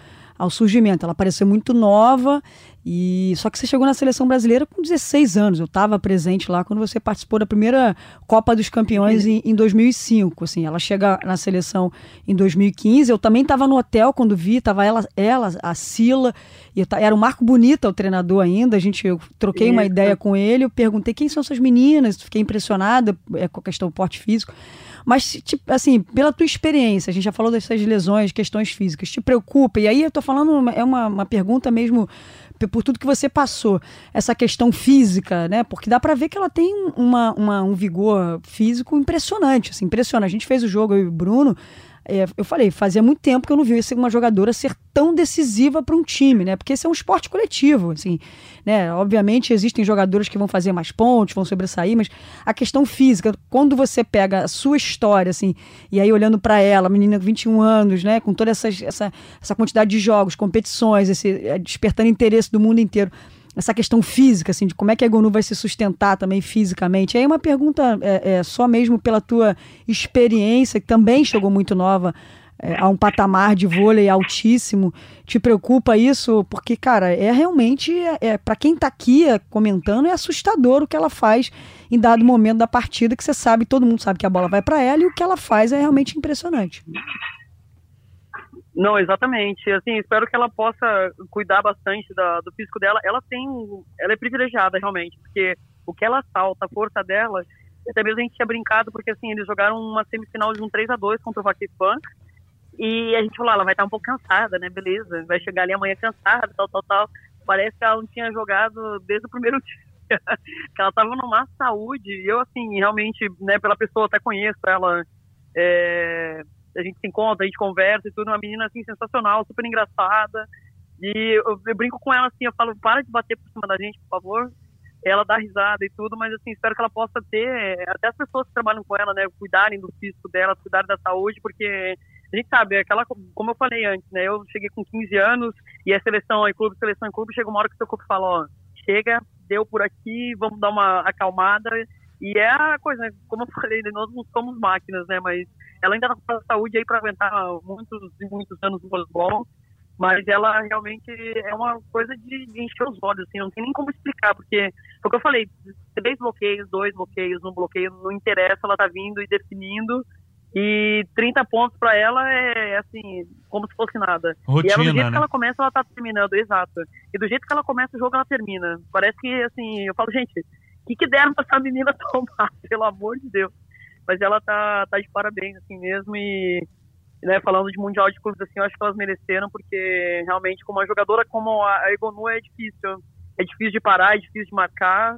S3: ao surgimento. Ela pareceu muito nova e só que você chegou na seleção brasileira com 16 anos. Eu estava presente lá quando você participou da primeira Copa dos Campeões em, em 2005. Assim, ela chega na seleção em 2015. Eu também estava no hotel quando vi. Tava ela, ela, a Sila e era o Marco Bonita o treinador ainda. A gente eu troquei uma ideia com ele. Eu perguntei quem são essas meninas. Fiquei impressionada é, com a questão do porte físico. Mas, tipo, assim, pela tua experiência, a gente já falou dessas lesões, questões físicas, te preocupa? E aí eu tô falando, é uma, uma pergunta mesmo por tudo que você passou, essa questão física, né? Porque dá para ver que ela tem uma, uma, um vigor físico impressionante, assim, impressionante. A gente fez o jogo, eu e o Bruno, é, eu falei, fazia muito tempo que eu não vi uma jogadora ser tão decisiva para um time, né? Porque esse é um esporte coletivo, assim, né? Obviamente existem jogadores que vão fazer mais pontos, vão sobressair, mas a questão física, quando você pega a sua história, assim, e aí olhando para ela, menina de 21 anos, né? Com toda essa, essa, essa quantidade de jogos, competições, esse, é, despertando interesse do mundo inteiro essa questão física, assim, de como é que a Gonu vai se sustentar também fisicamente. Aí uma pergunta é, é, só mesmo pela tua experiência, que também chegou muito nova é, a um patamar de vôlei altíssimo. Te preocupa isso? Porque, cara, é realmente, é, é para quem está aqui é, comentando, é assustador o que ela faz em dado momento da partida, que você sabe, todo mundo sabe que a bola vai para ela e o que ela faz é realmente impressionante.
S2: Não, exatamente. Assim, espero que ela possa cuidar bastante da, do físico dela. Ela tem, ela é privilegiada realmente, porque o que ela salta, a força dela, até mesmo a gente tinha brincado porque assim, eles jogaram uma semifinal de um 3 a 2 contra o Vaquefã. E a gente falou, ah, ela vai estar um pouco cansada, né? Beleza, vai chegar ali amanhã cansada, tal, tal, tal. Parece que ela não tinha jogado desde o primeiro dia. que ela estava numa saúde. E eu, assim, realmente, né, pela pessoa, até conheço ela. É, a gente se encontra, a gente conversa e tudo, uma menina assim sensacional, super engraçada. E eu, eu, brinco com ela assim, eu falo, para de bater por cima da gente, por favor. Ela dá risada e tudo, mas assim, espero que ela possa ter, até as pessoas que trabalham com ela, né, cuidarem do físico dela, cuidarem da saúde, porque a gente sabe, é aquela, como eu falei antes, né, eu cheguei com 15 anos e a seleção em clube, seleção em clube, chega uma hora que o seu corpo fala, ó, chega, deu por aqui, vamos dar uma acalmada. E é a coisa, né, como eu falei, nós não somos máquinas, né, mas ela ainda está com saúde aí para aguentar muitos e muitos anos no voleibol, mas ela realmente é uma coisa de, de, encher os olhos, assim, não tem nem como explicar, porque, porque eu falei, três bloqueios, dois bloqueios, um bloqueio, não interessa, ela tá vindo e definindo, e 30 pontos para ela é, assim, como se fosse nada.
S1: Rotina,
S2: e ela, do
S1: jeito
S2: né? que ela começa, ela tá terminando, exato. E do jeito que ela começa o jogo, ela termina. Parece que, assim, eu falo, gente, o que, que deram pra essa menina tomar, pelo amor de Deus? Mas ela tá, tá de parabéns, assim mesmo, e né, falando de Mundial de Clubes, assim, eu acho que elas mereceram, porque realmente, como uma jogadora como a Egonu é difícil, é difícil de parar, é difícil de marcar,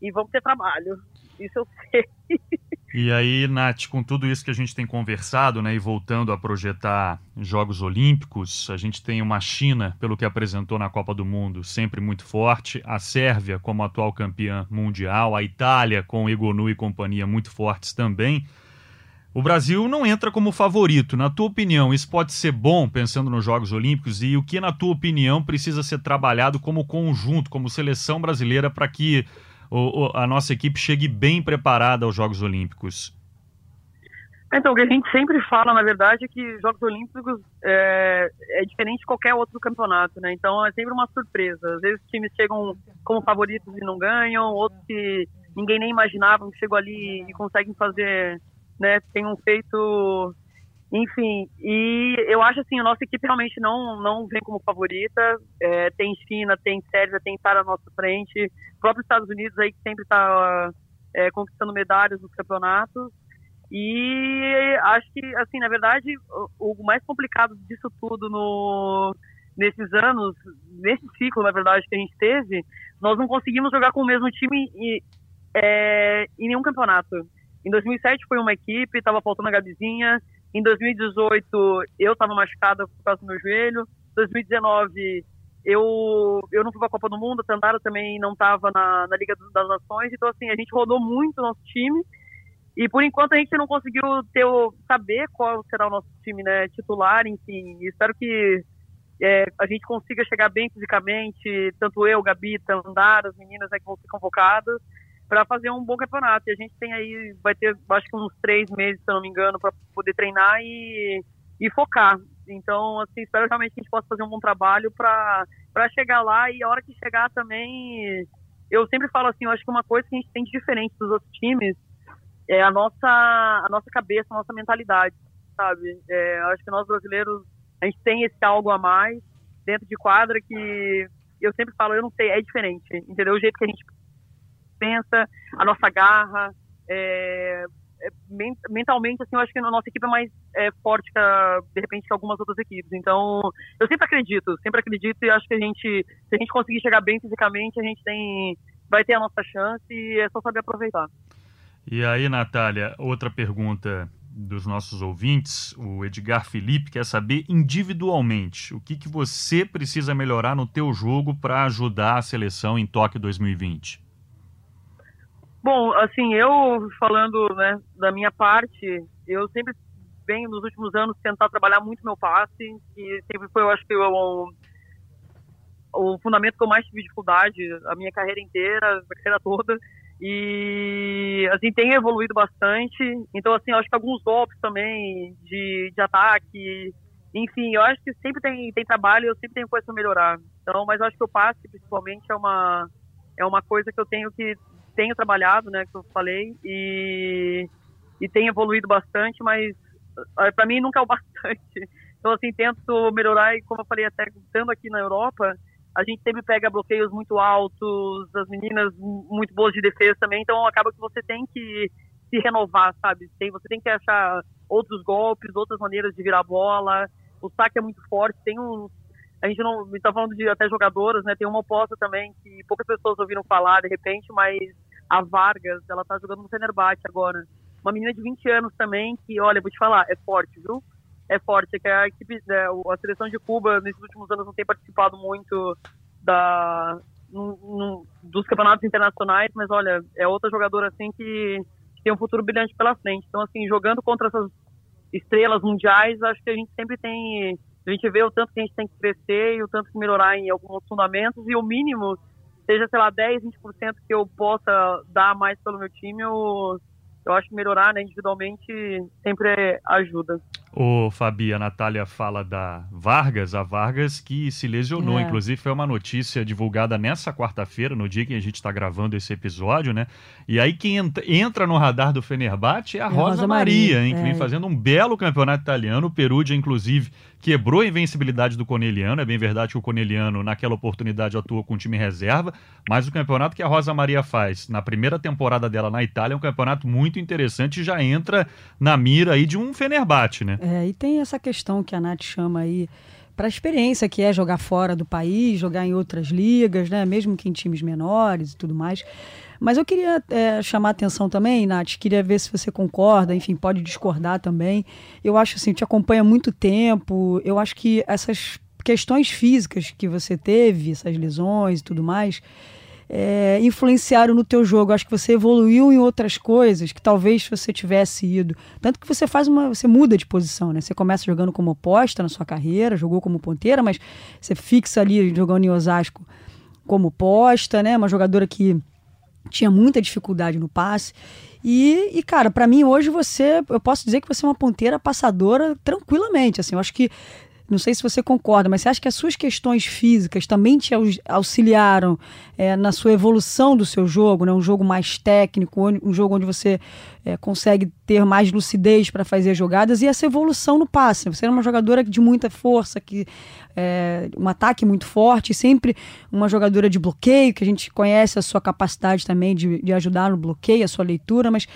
S2: e vamos ter trabalho, isso eu sei.
S1: E aí, Nath, com tudo isso que a gente tem conversado, né, e voltando a projetar Jogos Olímpicos, a gente tem uma China, pelo que apresentou na Copa do Mundo, sempre muito forte, a Sérvia como atual campeã mundial, a Itália com Egonu e companhia muito fortes também. O Brasil não entra como favorito. Na tua opinião, isso pode ser bom pensando nos Jogos Olímpicos? E o que, na tua opinião, precisa ser trabalhado como conjunto, como seleção brasileira, para que o, a nossa equipe chegue bem preparada aos Jogos Olímpicos?
S2: Então, o que a gente sempre fala, na verdade, é que Jogos Olímpicos é, é, diferente de qualquer outro campeonato, né? Então é sempre uma surpresa. Às vezes os times chegam como favoritos e não ganham, outros que ninguém nem imaginava que chegam ali e conseguem fazer, né? Tem um feito enfim, e eu acho assim, a nossa equipe realmente não, não vem como favorita. É, tem China, tem Sérvia, tem estar à nossa frente. O próprio Estados Unidos aí que sempre está é, conquistando medalhas nos campeonatos. E acho que, assim, na verdade, o, o mais complicado disso tudo no, nesses anos, nesse ciclo, na verdade, que a gente teve, nós não conseguimos jogar com o mesmo time e, é, em nenhum campeonato. Em 2007 foi uma equipe, estava faltando a Gabizinha. Em 2018, eu estava machucada por causa do meu joelho. 2019, eu, eu não fui para a Copa do Mundo, a Tandara também não estava na, na Liga das Nações, então assim, a gente rodou muito o nosso time, e por enquanto a gente não conseguiu ter saber qual será o nosso time né, titular, enfim, espero que é, a gente consiga chegar bem fisicamente, tanto eu, Gabi, Tandara, as meninas né, que vão ser convocadas, para fazer um bom campeonato. E a gente tem aí, vai ter acho que uns três meses, se eu não me engano, para poder treinar e, e focar. Então, assim, espero realmente que a gente possa fazer um bom trabalho para chegar lá e a hora que chegar também. Eu sempre falo assim, eu acho que uma coisa que a gente tem de diferente dos outros times é a nossa, a nossa cabeça, a nossa mentalidade, sabe? É, eu acho que nós brasileiros, a gente tem esse algo a mais dentro de quadra que eu sempre falo, eu não sei, é diferente, entendeu? O jeito que a gente pensa, a nossa garra, é, é, mentalmente, assim, eu acho que a nossa equipe é mais é, forte que, de repente, que algumas outras equipes. Então, eu sempre acredito, sempre acredito e acho que a gente, se a gente conseguir chegar bem fisicamente, a gente tem, vai ter a nossa chance e é só saber aproveitar.
S1: E aí, Natália, outra pergunta dos nossos ouvintes, o Edgar Felipe quer saber individualmente o que, que você precisa melhorar no teu jogo para ajudar a seleção em Tóquio 2020.
S2: Bom, assim, eu falando né, da minha parte, eu sempre venho nos últimos anos tentar trabalhar muito meu passe, que sempre foi, eu acho que o, o fundamento que eu mais tive dificuldade a minha carreira inteira, a carreira toda. E assim tem evoluído bastante. Então assim, eu acho que alguns golpes também de, de ataque, enfim, eu acho que sempre tem, tem trabalho, eu sempre tenho coisa para melhorar. Então, mas eu acho que o passe principalmente é uma é uma coisa que eu tenho que tenho trabalhado, né, que eu falei, e, e tem evoluído bastante, mas eh, para mim nunca é o bastante. Então, assim, tento melhorar e, como eu falei, até estando aqui na Europa, a gente sempre pega bloqueios muito altos, as meninas muito boas de defesa também, então acaba que você tem que se renovar, sabe? Tem, você tem que achar outros golpes, outras maneiras de virar bola. O saque é muito forte, tem um a gente não está falando de até jogadoras, né? Tem uma oposta também que poucas pessoas ouviram falar de repente, mas a Vargas, ela tá jogando no Fenerbahçe agora. Uma menina de 20 anos também, que, olha, vou te falar, é forte, viu? É forte, é que a equipe, né, a seleção de Cuba nesses últimos anos não tem participado muito da, dos campeonatos internacionais, mas olha, é outra jogadora assim que, que tem um futuro brilhante pela frente. Então, assim, jogando contra essas estrelas mundiais, acho que a gente sempre tem a gente vê o tanto que a gente tem que crescer e o tanto que melhorar em alguns fundamentos e o mínimo seja, sei lá, 10, 20% que eu possa dar mais pelo meu time, eu, eu acho que melhorar né, individualmente sempre ajuda.
S1: Ô, Fabi, a Natália fala da Vargas, a Vargas que se lesionou, é. inclusive foi uma notícia divulgada nessa quarta-feira, no dia que a gente está gravando esse episódio, né? E aí quem entra no radar do Fenerbahçe é a é Rosa, Rosa Maria, Maria, hein, que é. vem fazendo um belo campeonato italiano, o Perugia, inclusive, quebrou a invencibilidade do Corneliano. É bem verdade que o Corneliano, naquela oportunidade, atuou com time reserva, mas o campeonato que a Rosa Maria faz na primeira temporada dela na Itália é um campeonato muito interessante e já entra na mira aí de um Fenerbahçe, né?
S3: É, e tem essa questão que a Nath chama aí para a experiência que é jogar fora do país, jogar em outras ligas, né? Mesmo que em times menores e tudo mais. Mas eu queria é, chamar a atenção também, Nath, queria ver se você concorda, enfim, pode discordar também. Eu acho assim, te acompanha há muito tempo, eu acho que essas questões físicas que você teve, essas lesões e tudo mais, é, influenciaram no teu jogo. Acho que você evoluiu em outras coisas que talvez você tivesse ido. Tanto que você faz uma. Você muda de posição, né? Você começa jogando como oposta na sua carreira, jogou como ponteira, mas você fixa ali jogando em Osasco como posta, né? Uma jogadora que tinha muita dificuldade no passe. E, e cara, para mim hoje você, eu posso dizer que você é uma ponteira passadora tranquilamente. Assim, eu acho que não sei se você concorda, mas você acha que as suas questões físicas também te auxiliaram é, na sua evolução do seu jogo, né? um jogo mais técnico, um jogo onde você é, consegue ter mais lucidez para fazer jogadas e essa evolução no passe. Você era uma jogadora de muita força, que é, um ataque muito forte, sempre uma jogadora de bloqueio, que a gente conhece a sua capacidade também de, de ajudar no bloqueio, a sua leitura, mas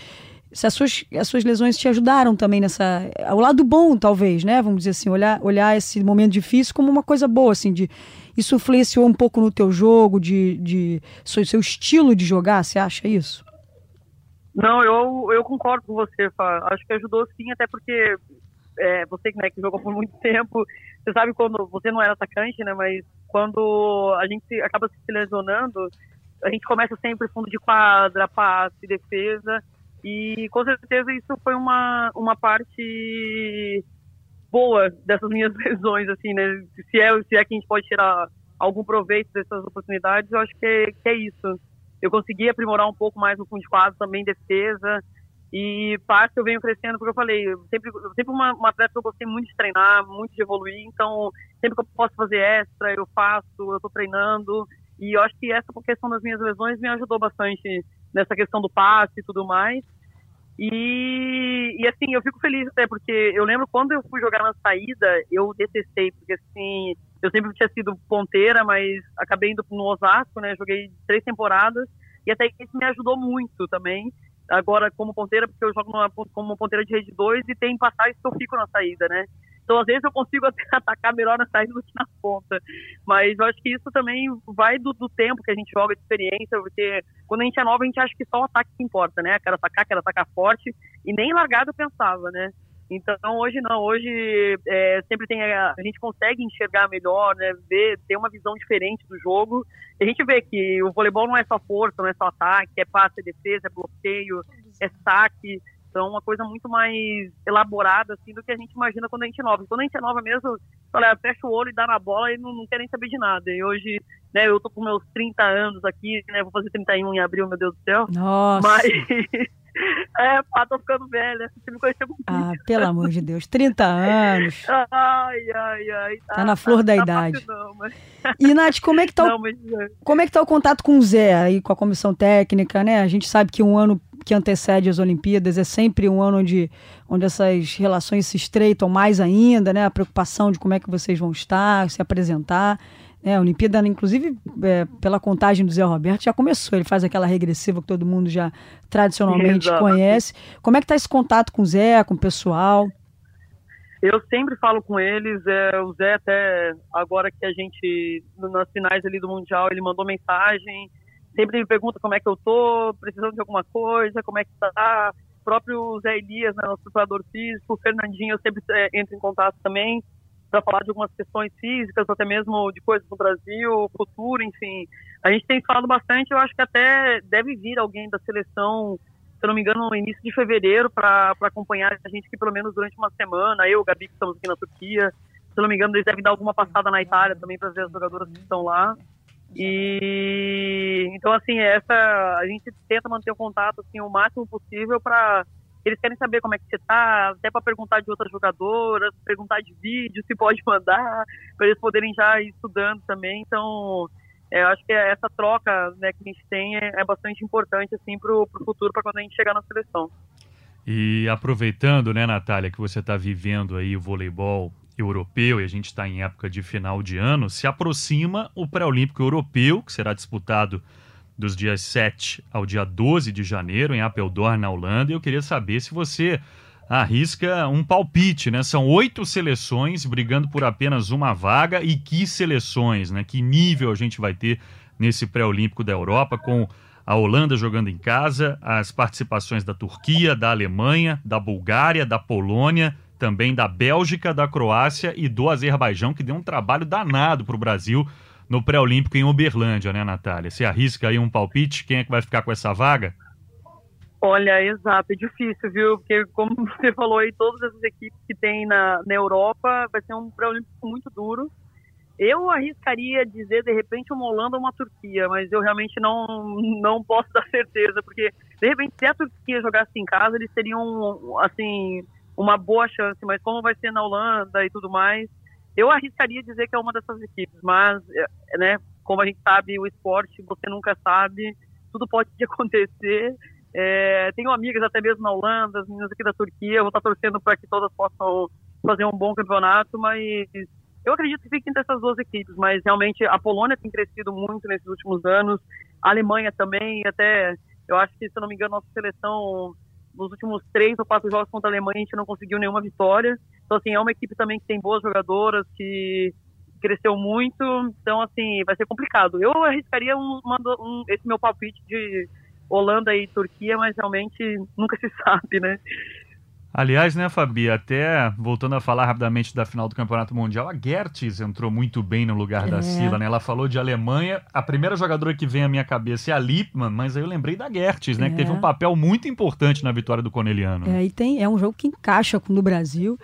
S3: se as suas, as suas lesões te ajudaram também nessa. O lado bom, talvez, né? Vamos dizer assim, olhar, olhar esse momento difícil como uma coisa boa, assim, de. Isso influenciou um pouco no teu jogo, de, de seu, seu estilo de jogar, você acha isso?
S2: Não, eu, eu concordo com você, Fá. Acho que ajudou sim, até porque é, você né, que jogou por muito tempo você sabe quando você não era atacante, né? Mas quando a gente acaba se lesionando, a gente começa sempre fundo de quadra, passe, defesa. E com certeza isso foi uma, uma parte boa dessas minhas lesões, assim, né? Se é, se é que a gente pode tirar algum proveito dessas oportunidades, eu acho que é, que é isso. Eu consegui aprimorar um pouco mais no fundo de quadro, também defesa. E parte eu venho crescendo, porque eu falei, eu sempre, sempre uma, uma atleta que eu gostei muito de treinar, muito de evoluir, então sempre que eu posso fazer extra, eu faço, eu tô treinando. E eu acho que essa questão das minhas lesões me ajudou bastante nessa questão do passe e tudo mais. E, e assim, eu fico feliz até porque eu lembro quando eu fui jogar na saída, eu detestei, porque assim, eu sempre tinha sido ponteira, mas acabei indo no Osasco, né? Joguei três temporadas e até isso me ajudou muito também. Agora, como ponteira, porque eu jogo numa, como ponteira de rede 2 e tem passagens que eu fico na saída, né? Então, às vezes, eu consigo atacar melhor na saída do que na ponta. Mas eu acho que isso também vai do, do, tempo que a gente joga, de experiência, porque quando a gente é nova, a gente acha que só o ataque que importa, né? Quero atacar, quero atacar forte. E nem largado eu pensava, né? Então, hoje não. Hoje é, sempre tem. A, a, gente consegue enxergar melhor, né? Ver, ter uma visão diferente do jogo. A gente vê que o voleibol não é só força, não é só ataque, é passe, é defesa, é bloqueio, é saque. Então, uma coisa muito mais elaborada, assim, do que a gente imagina quando a gente é nova. Quando a gente é nova mesmo, olha, fecha o olho e dá na bola e não, não quer nem saber de nada. E hoje, né, eu tô com meus 30 anos aqui, né, vou fazer 31 em abril, meu Deus do céu.
S3: Nossa!
S2: Mas... É, pá, tô ficando velha. Você me conheceu com
S3: Ah, pelo amor de Deus, 30 anos.
S2: Ai, ai, ai.
S3: Tá, tá na flor da tá idade.
S2: Não, mas...
S3: E, Nath, como é que tá o, não, mas... É. como é que tá o contato com o Zé aí, com a comissão técnica, né? A gente sabe que um ano que antecede as Olimpíadas é sempre um ano onde, onde essas relações se estreitam mais ainda, né? A preocupação de como é que vocês vão estar, se apresentar. É, a Olimpíada, inclusive, é, pela contagem do Zé Roberto, já começou. Ele faz aquela regressiva que todo mundo já tradicionalmente Exato. conhece. Como é que está esse contato com o Zé, com o pessoal?
S2: Eu sempre falo com eles. É, o Zé, até agora que a gente, nas finais ali do Mundial, ele mandou mensagem. Sempre me pergunta como é que eu tô, precisando de alguma coisa, como é que tá. O próprio Zé Elias, né, nosso preparador físico, o Fernandinho, eu sempre é, entro em contato também para falar de algumas questões físicas, até mesmo de coisas do Brasil, futuro, enfim. A gente tem falado bastante, eu acho que até deve vir alguém da seleção, se não me engano, no início de fevereiro, para acompanhar a gente aqui pelo menos durante uma semana. Eu, o Gabi, que estamos aqui na Turquia. Se não me engano, eles devem dar alguma passada na Itália também para ver as jogadoras que estão lá. E então assim, essa a gente tenta manter o contato assim o máximo possível para eles querem saber como é que você tá, até para perguntar de outras jogadoras, perguntar de vídeo, se pode mandar, para eles poderem já ir estudando também. Então, é, eu acho que essa troca né, que a gente tem é, é bastante importante assim, para o futuro, para quando a gente chegar na seleção.
S1: E aproveitando, né, Natália, que você está vivendo aí o voleibol europeu e a gente está em época de final de ano, se aproxima o pré-olímpico europeu, que será disputado dos dias 7 ao dia 12 de janeiro em Apeldoorn, na Holanda. E eu queria saber se você arrisca um palpite, né? São oito seleções brigando por apenas uma vaga e que seleções, né? Que nível a gente vai ter nesse pré-olímpico da Europa com a Holanda jogando em casa, as participações da Turquia, da Alemanha, da Bulgária, da Polônia, também da Bélgica, da Croácia e do Azerbaijão, que deu um trabalho danado para o Brasil no pré-olímpico em Uberlândia, né, Natália? Você arrisca aí um palpite? Quem é que vai ficar com essa vaga?
S2: Olha, exato, é difícil, viu? Porque, como você falou aí, todas essas equipes que tem na, na Europa vai ser um pré-olímpico muito duro. Eu arriscaria dizer, de repente, uma Holanda ou uma Turquia, mas eu realmente não, não posso dar certeza, porque, de repente, se a Turquia jogasse em casa, eles teriam, assim, uma boa chance, mas como vai ser na Holanda e tudo mais, eu arriscaria dizer que é uma dessas equipes, mas, é, né, como a gente sabe, o esporte, você nunca sabe, tudo pode acontecer. É, tenho amigas até mesmo na Holanda, as meninas aqui da Turquia, vou estar torcendo para que todas possam fazer um bom campeonato, mas eu acredito que fiquem dessas duas equipes, mas realmente a Polônia tem crescido muito nesses últimos anos, a Alemanha também, até eu acho que, se eu não me engano, nossa seleção nos últimos três ou quatro jogos contra a Alemanha a gente não conseguiu nenhuma vitória. Então, assim, é uma equipe também que tem boas jogadoras, que cresceu muito. Então, assim, vai ser complicado. Eu arriscaria um, um, esse meu palpite de Holanda e Turquia, mas realmente nunca se sabe, né?
S1: Aliás, né, Fabi, até voltando a falar rapidamente da final do Campeonato Mundial, a Gertz entrou muito bem no lugar é. da Sila, né? Ela falou de Alemanha, a primeira jogadora que vem à minha cabeça é a Lippmann, mas aí eu lembrei da Gertz, né, é. que teve um papel muito importante na vitória do Corneliano.
S3: É, e tem, é um jogo que encaixa com o do Brasil.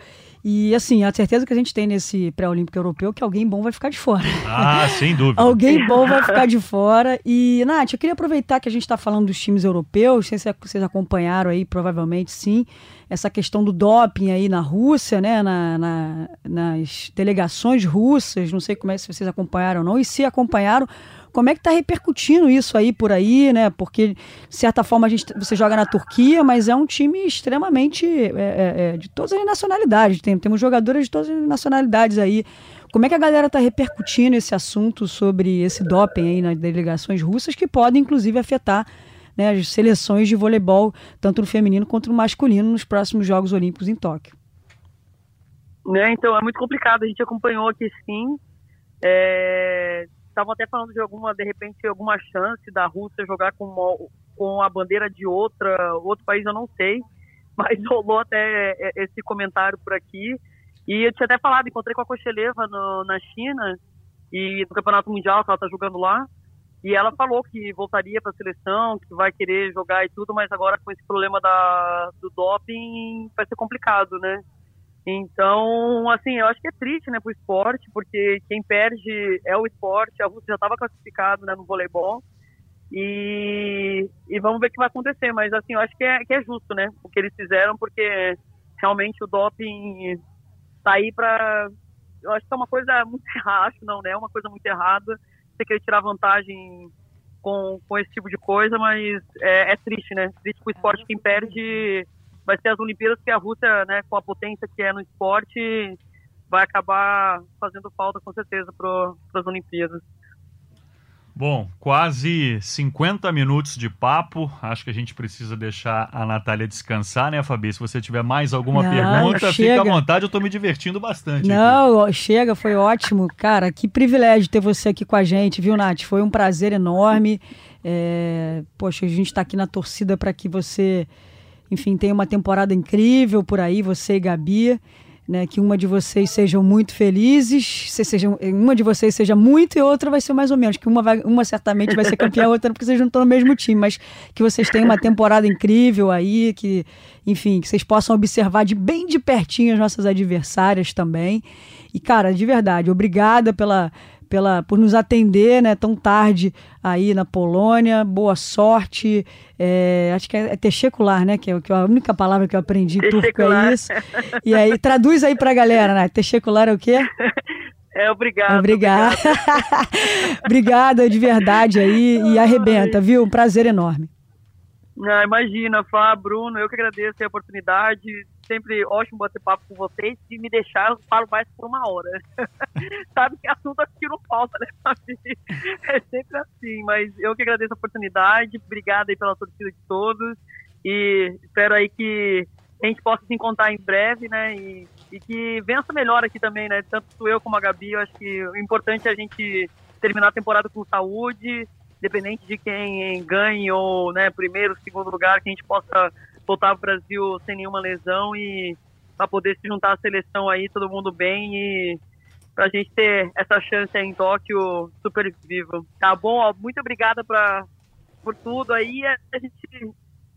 S3: E assim, a certeza que a gente tem nesse pré-olímpico europeu é que alguém bom vai ficar de fora.
S1: Ah, sem dúvida.
S3: alguém bom vai ficar de fora. E, Nath, eu queria aproveitar que a gente está falando dos times europeus, não sei se vocês acompanharam aí, provavelmente sim, essa questão do doping aí na Rússia, né, na, na, nas delegações russas, não sei como é se vocês acompanharam ou não, e se acompanharam, como é que está repercutindo isso aí por aí, né? Porque, de certa forma, a gente, você joga na Turquia, mas é um time extremamente é, é, é, de todas as nacionalidades. Tem, temos jogadores de todas as nacionalidades aí. Como é que a galera está repercutindo esse assunto sobre esse doping aí nas delegações russas, que pode, inclusive, afetar né, as seleções de voleibol, tanto no feminino quanto no masculino, nos próximos Jogos Olímpicos em Tóquio?
S2: Né, então, é muito complicado. A gente acompanhou aqui, sim. É, estavam até falando de alguma, de repente, alguma chance da Rússia jogar com, uma, com a bandeira de outra, outro país, eu não sei, mas rolou até é, esse comentário por aqui. E eu tinha até falado, encontrei com a Kocheleva no, na China e no Campeonato Mundial, que ela está jogando lá, e ela falou que voltaria para a seleção, que vai querer jogar e tudo, mas agora com esse problema da, do doping vai ser complicado, né? Então, assim, eu acho que é triste, né, pro esporte, porque quem perde é o esporte. A Rússia já estava classificado, né, no voleibol. E, e vamos ver o que vai acontecer. Mas, assim, eu acho que é, que é justo, né, o que eles fizeram, porque realmente o doping tá aí para eu acho que é uma coisa muito errada, acho não, né? É uma coisa muito errada. Você querer tirar vantagem com, com esse tipo de coisa, mas é, é triste, né? Triste pro esporte quem perde vai ser as Olimpíadas que a Rússia, né, com a potência que é no esporte, vai acabar fazendo falta com certeza para as Olimpíadas.
S1: Bom, quase 50 minutos de papo. Acho que a gente precisa deixar a Natália descansar, né, Fabi? Se você tiver mais alguma Não, pergunta, chega. fica à vontade. Eu estou me divertindo bastante.
S3: Não, aqui. chega, foi ótimo. Cara, que privilégio ter você aqui com a gente, viu, Nath? Foi um prazer enorme. É... Poxa, a gente está aqui na torcida para que você enfim, tem uma temporada incrível por aí, você e Gabi. Né, que uma de vocês sejam muito felizes, se sejam, uma de vocês seja muito e outra vai ser mais ou menos, que uma, vai, uma certamente vai ser campeã, outra porque vocês não estão no mesmo time, mas que vocês tenham uma temporada incrível aí, que, enfim, que vocês possam observar de bem de pertinho as nossas adversárias também. E, cara, de verdade, obrigada pela, pela, por nos atender né, tão tarde aí na Polônia. Boa sorte. É, acho que é, é techecular, né? Que é, que é a única palavra que eu aprendi em turco é isso. E aí, traduz aí pra galera, né? Techecular é o quê?
S2: É, obrigado.
S3: Obrigada. Obrigada de verdade aí e arrebenta, viu? Um prazer enorme.
S2: Ah, imagina, Fá, Bruno, eu que agradeço a oportunidade sempre ótimo bater papo com vocês. Se me deixar, eu falo mais por uma hora. Sabe que assunto aqui não falta, né, É sempre assim, mas eu que agradeço a oportunidade. Obrigado aí pela torcida de todos. E espero aí que a gente possa se encontrar em breve, né? E, e que vença melhor aqui também, né? Tanto eu como a Gabi, eu acho que o importante é a gente terminar a temporada com saúde, independente de quem ganhe ou, né, primeiro, segundo lugar, que a gente possa voltar ao Brasil sem nenhuma lesão e para poder se juntar à seleção aí, todo mundo bem e para a gente ter essa chance aí em Tóquio super vivo. Tá bom? Ó, muito obrigada pra, por tudo aí. A gente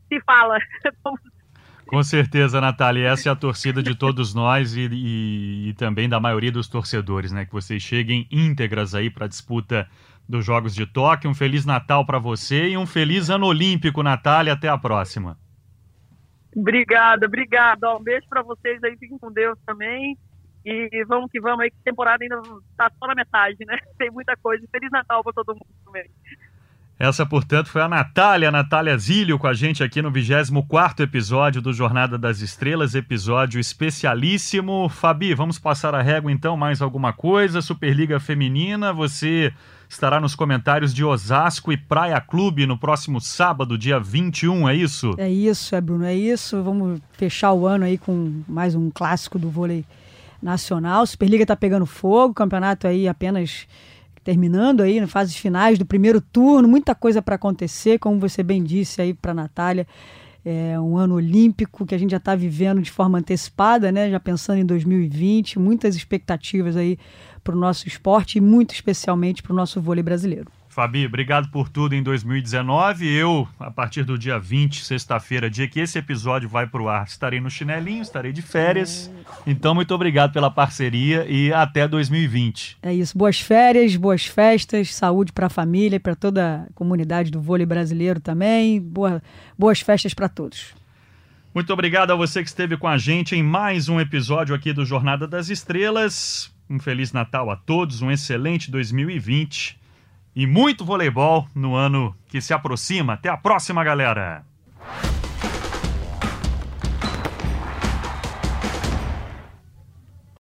S2: se fala.
S1: Com certeza, Natália. Essa é a torcida de todos nós e, e, e, também da maioria dos torcedores, né? Que vocês cheguem íntegras aí para a disputa dos Jogos de Tóquio. Um Feliz Natal para você e um feliz Ano Olímpico, Natália. Até a próxima.
S2: Obrigada, obrigada. Um beijo para vocês aí, fiquem com Deus também. E vamos que vamos aí, que temporada ainda tá só na metade, né? Tem muita coisa. Feliz Natal para todo mundo também.
S1: Essa, portanto, foi a Natália, Natália Zílio, com a gente aqui no 24 episódio do Jornada das Estrelas, episódio especialíssimo. Fabi, vamos passar a régua então, mais alguma coisa? Superliga Feminina, você estará nos comentários de Osasco e Praia Clube no próximo sábado, dia 21, é isso?
S3: É isso, é Bruno, é isso. Vamos fechar o ano aí com mais um clássico do vôlei nacional. Superliga está pegando fogo, campeonato aí apenas terminando aí nas fases finais do primeiro turno, muita coisa para acontecer, como você bem disse aí para Natália. é um ano olímpico que a gente já está vivendo de forma antecipada, né? Já pensando em 2020, muitas expectativas aí para o nosso esporte e muito especialmente para o nosso vôlei brasileiro.
S1: Fabi, obrigado por tudo em 2019. Eu, a partir do dia 20, sexta-feira, dia que esse episódio vai para o ar, estarei no chinelinho, estarei de férias. Então, muito obrigado pela parceria e até 2020.
S3: É isso. Boas férias, boas festas, saúde para a família, para toda a comunidade do vôlei brasileiro também. Boa, boas festas para todos.
S1: Muito obrigado a você que esteve com a gente em mais um episódio aqui do Jornada das Estrelas. Um Feliz Natal a todos, um excelente 2020 e muito voleibol no ano que se aproxima. Até a próxima, galera!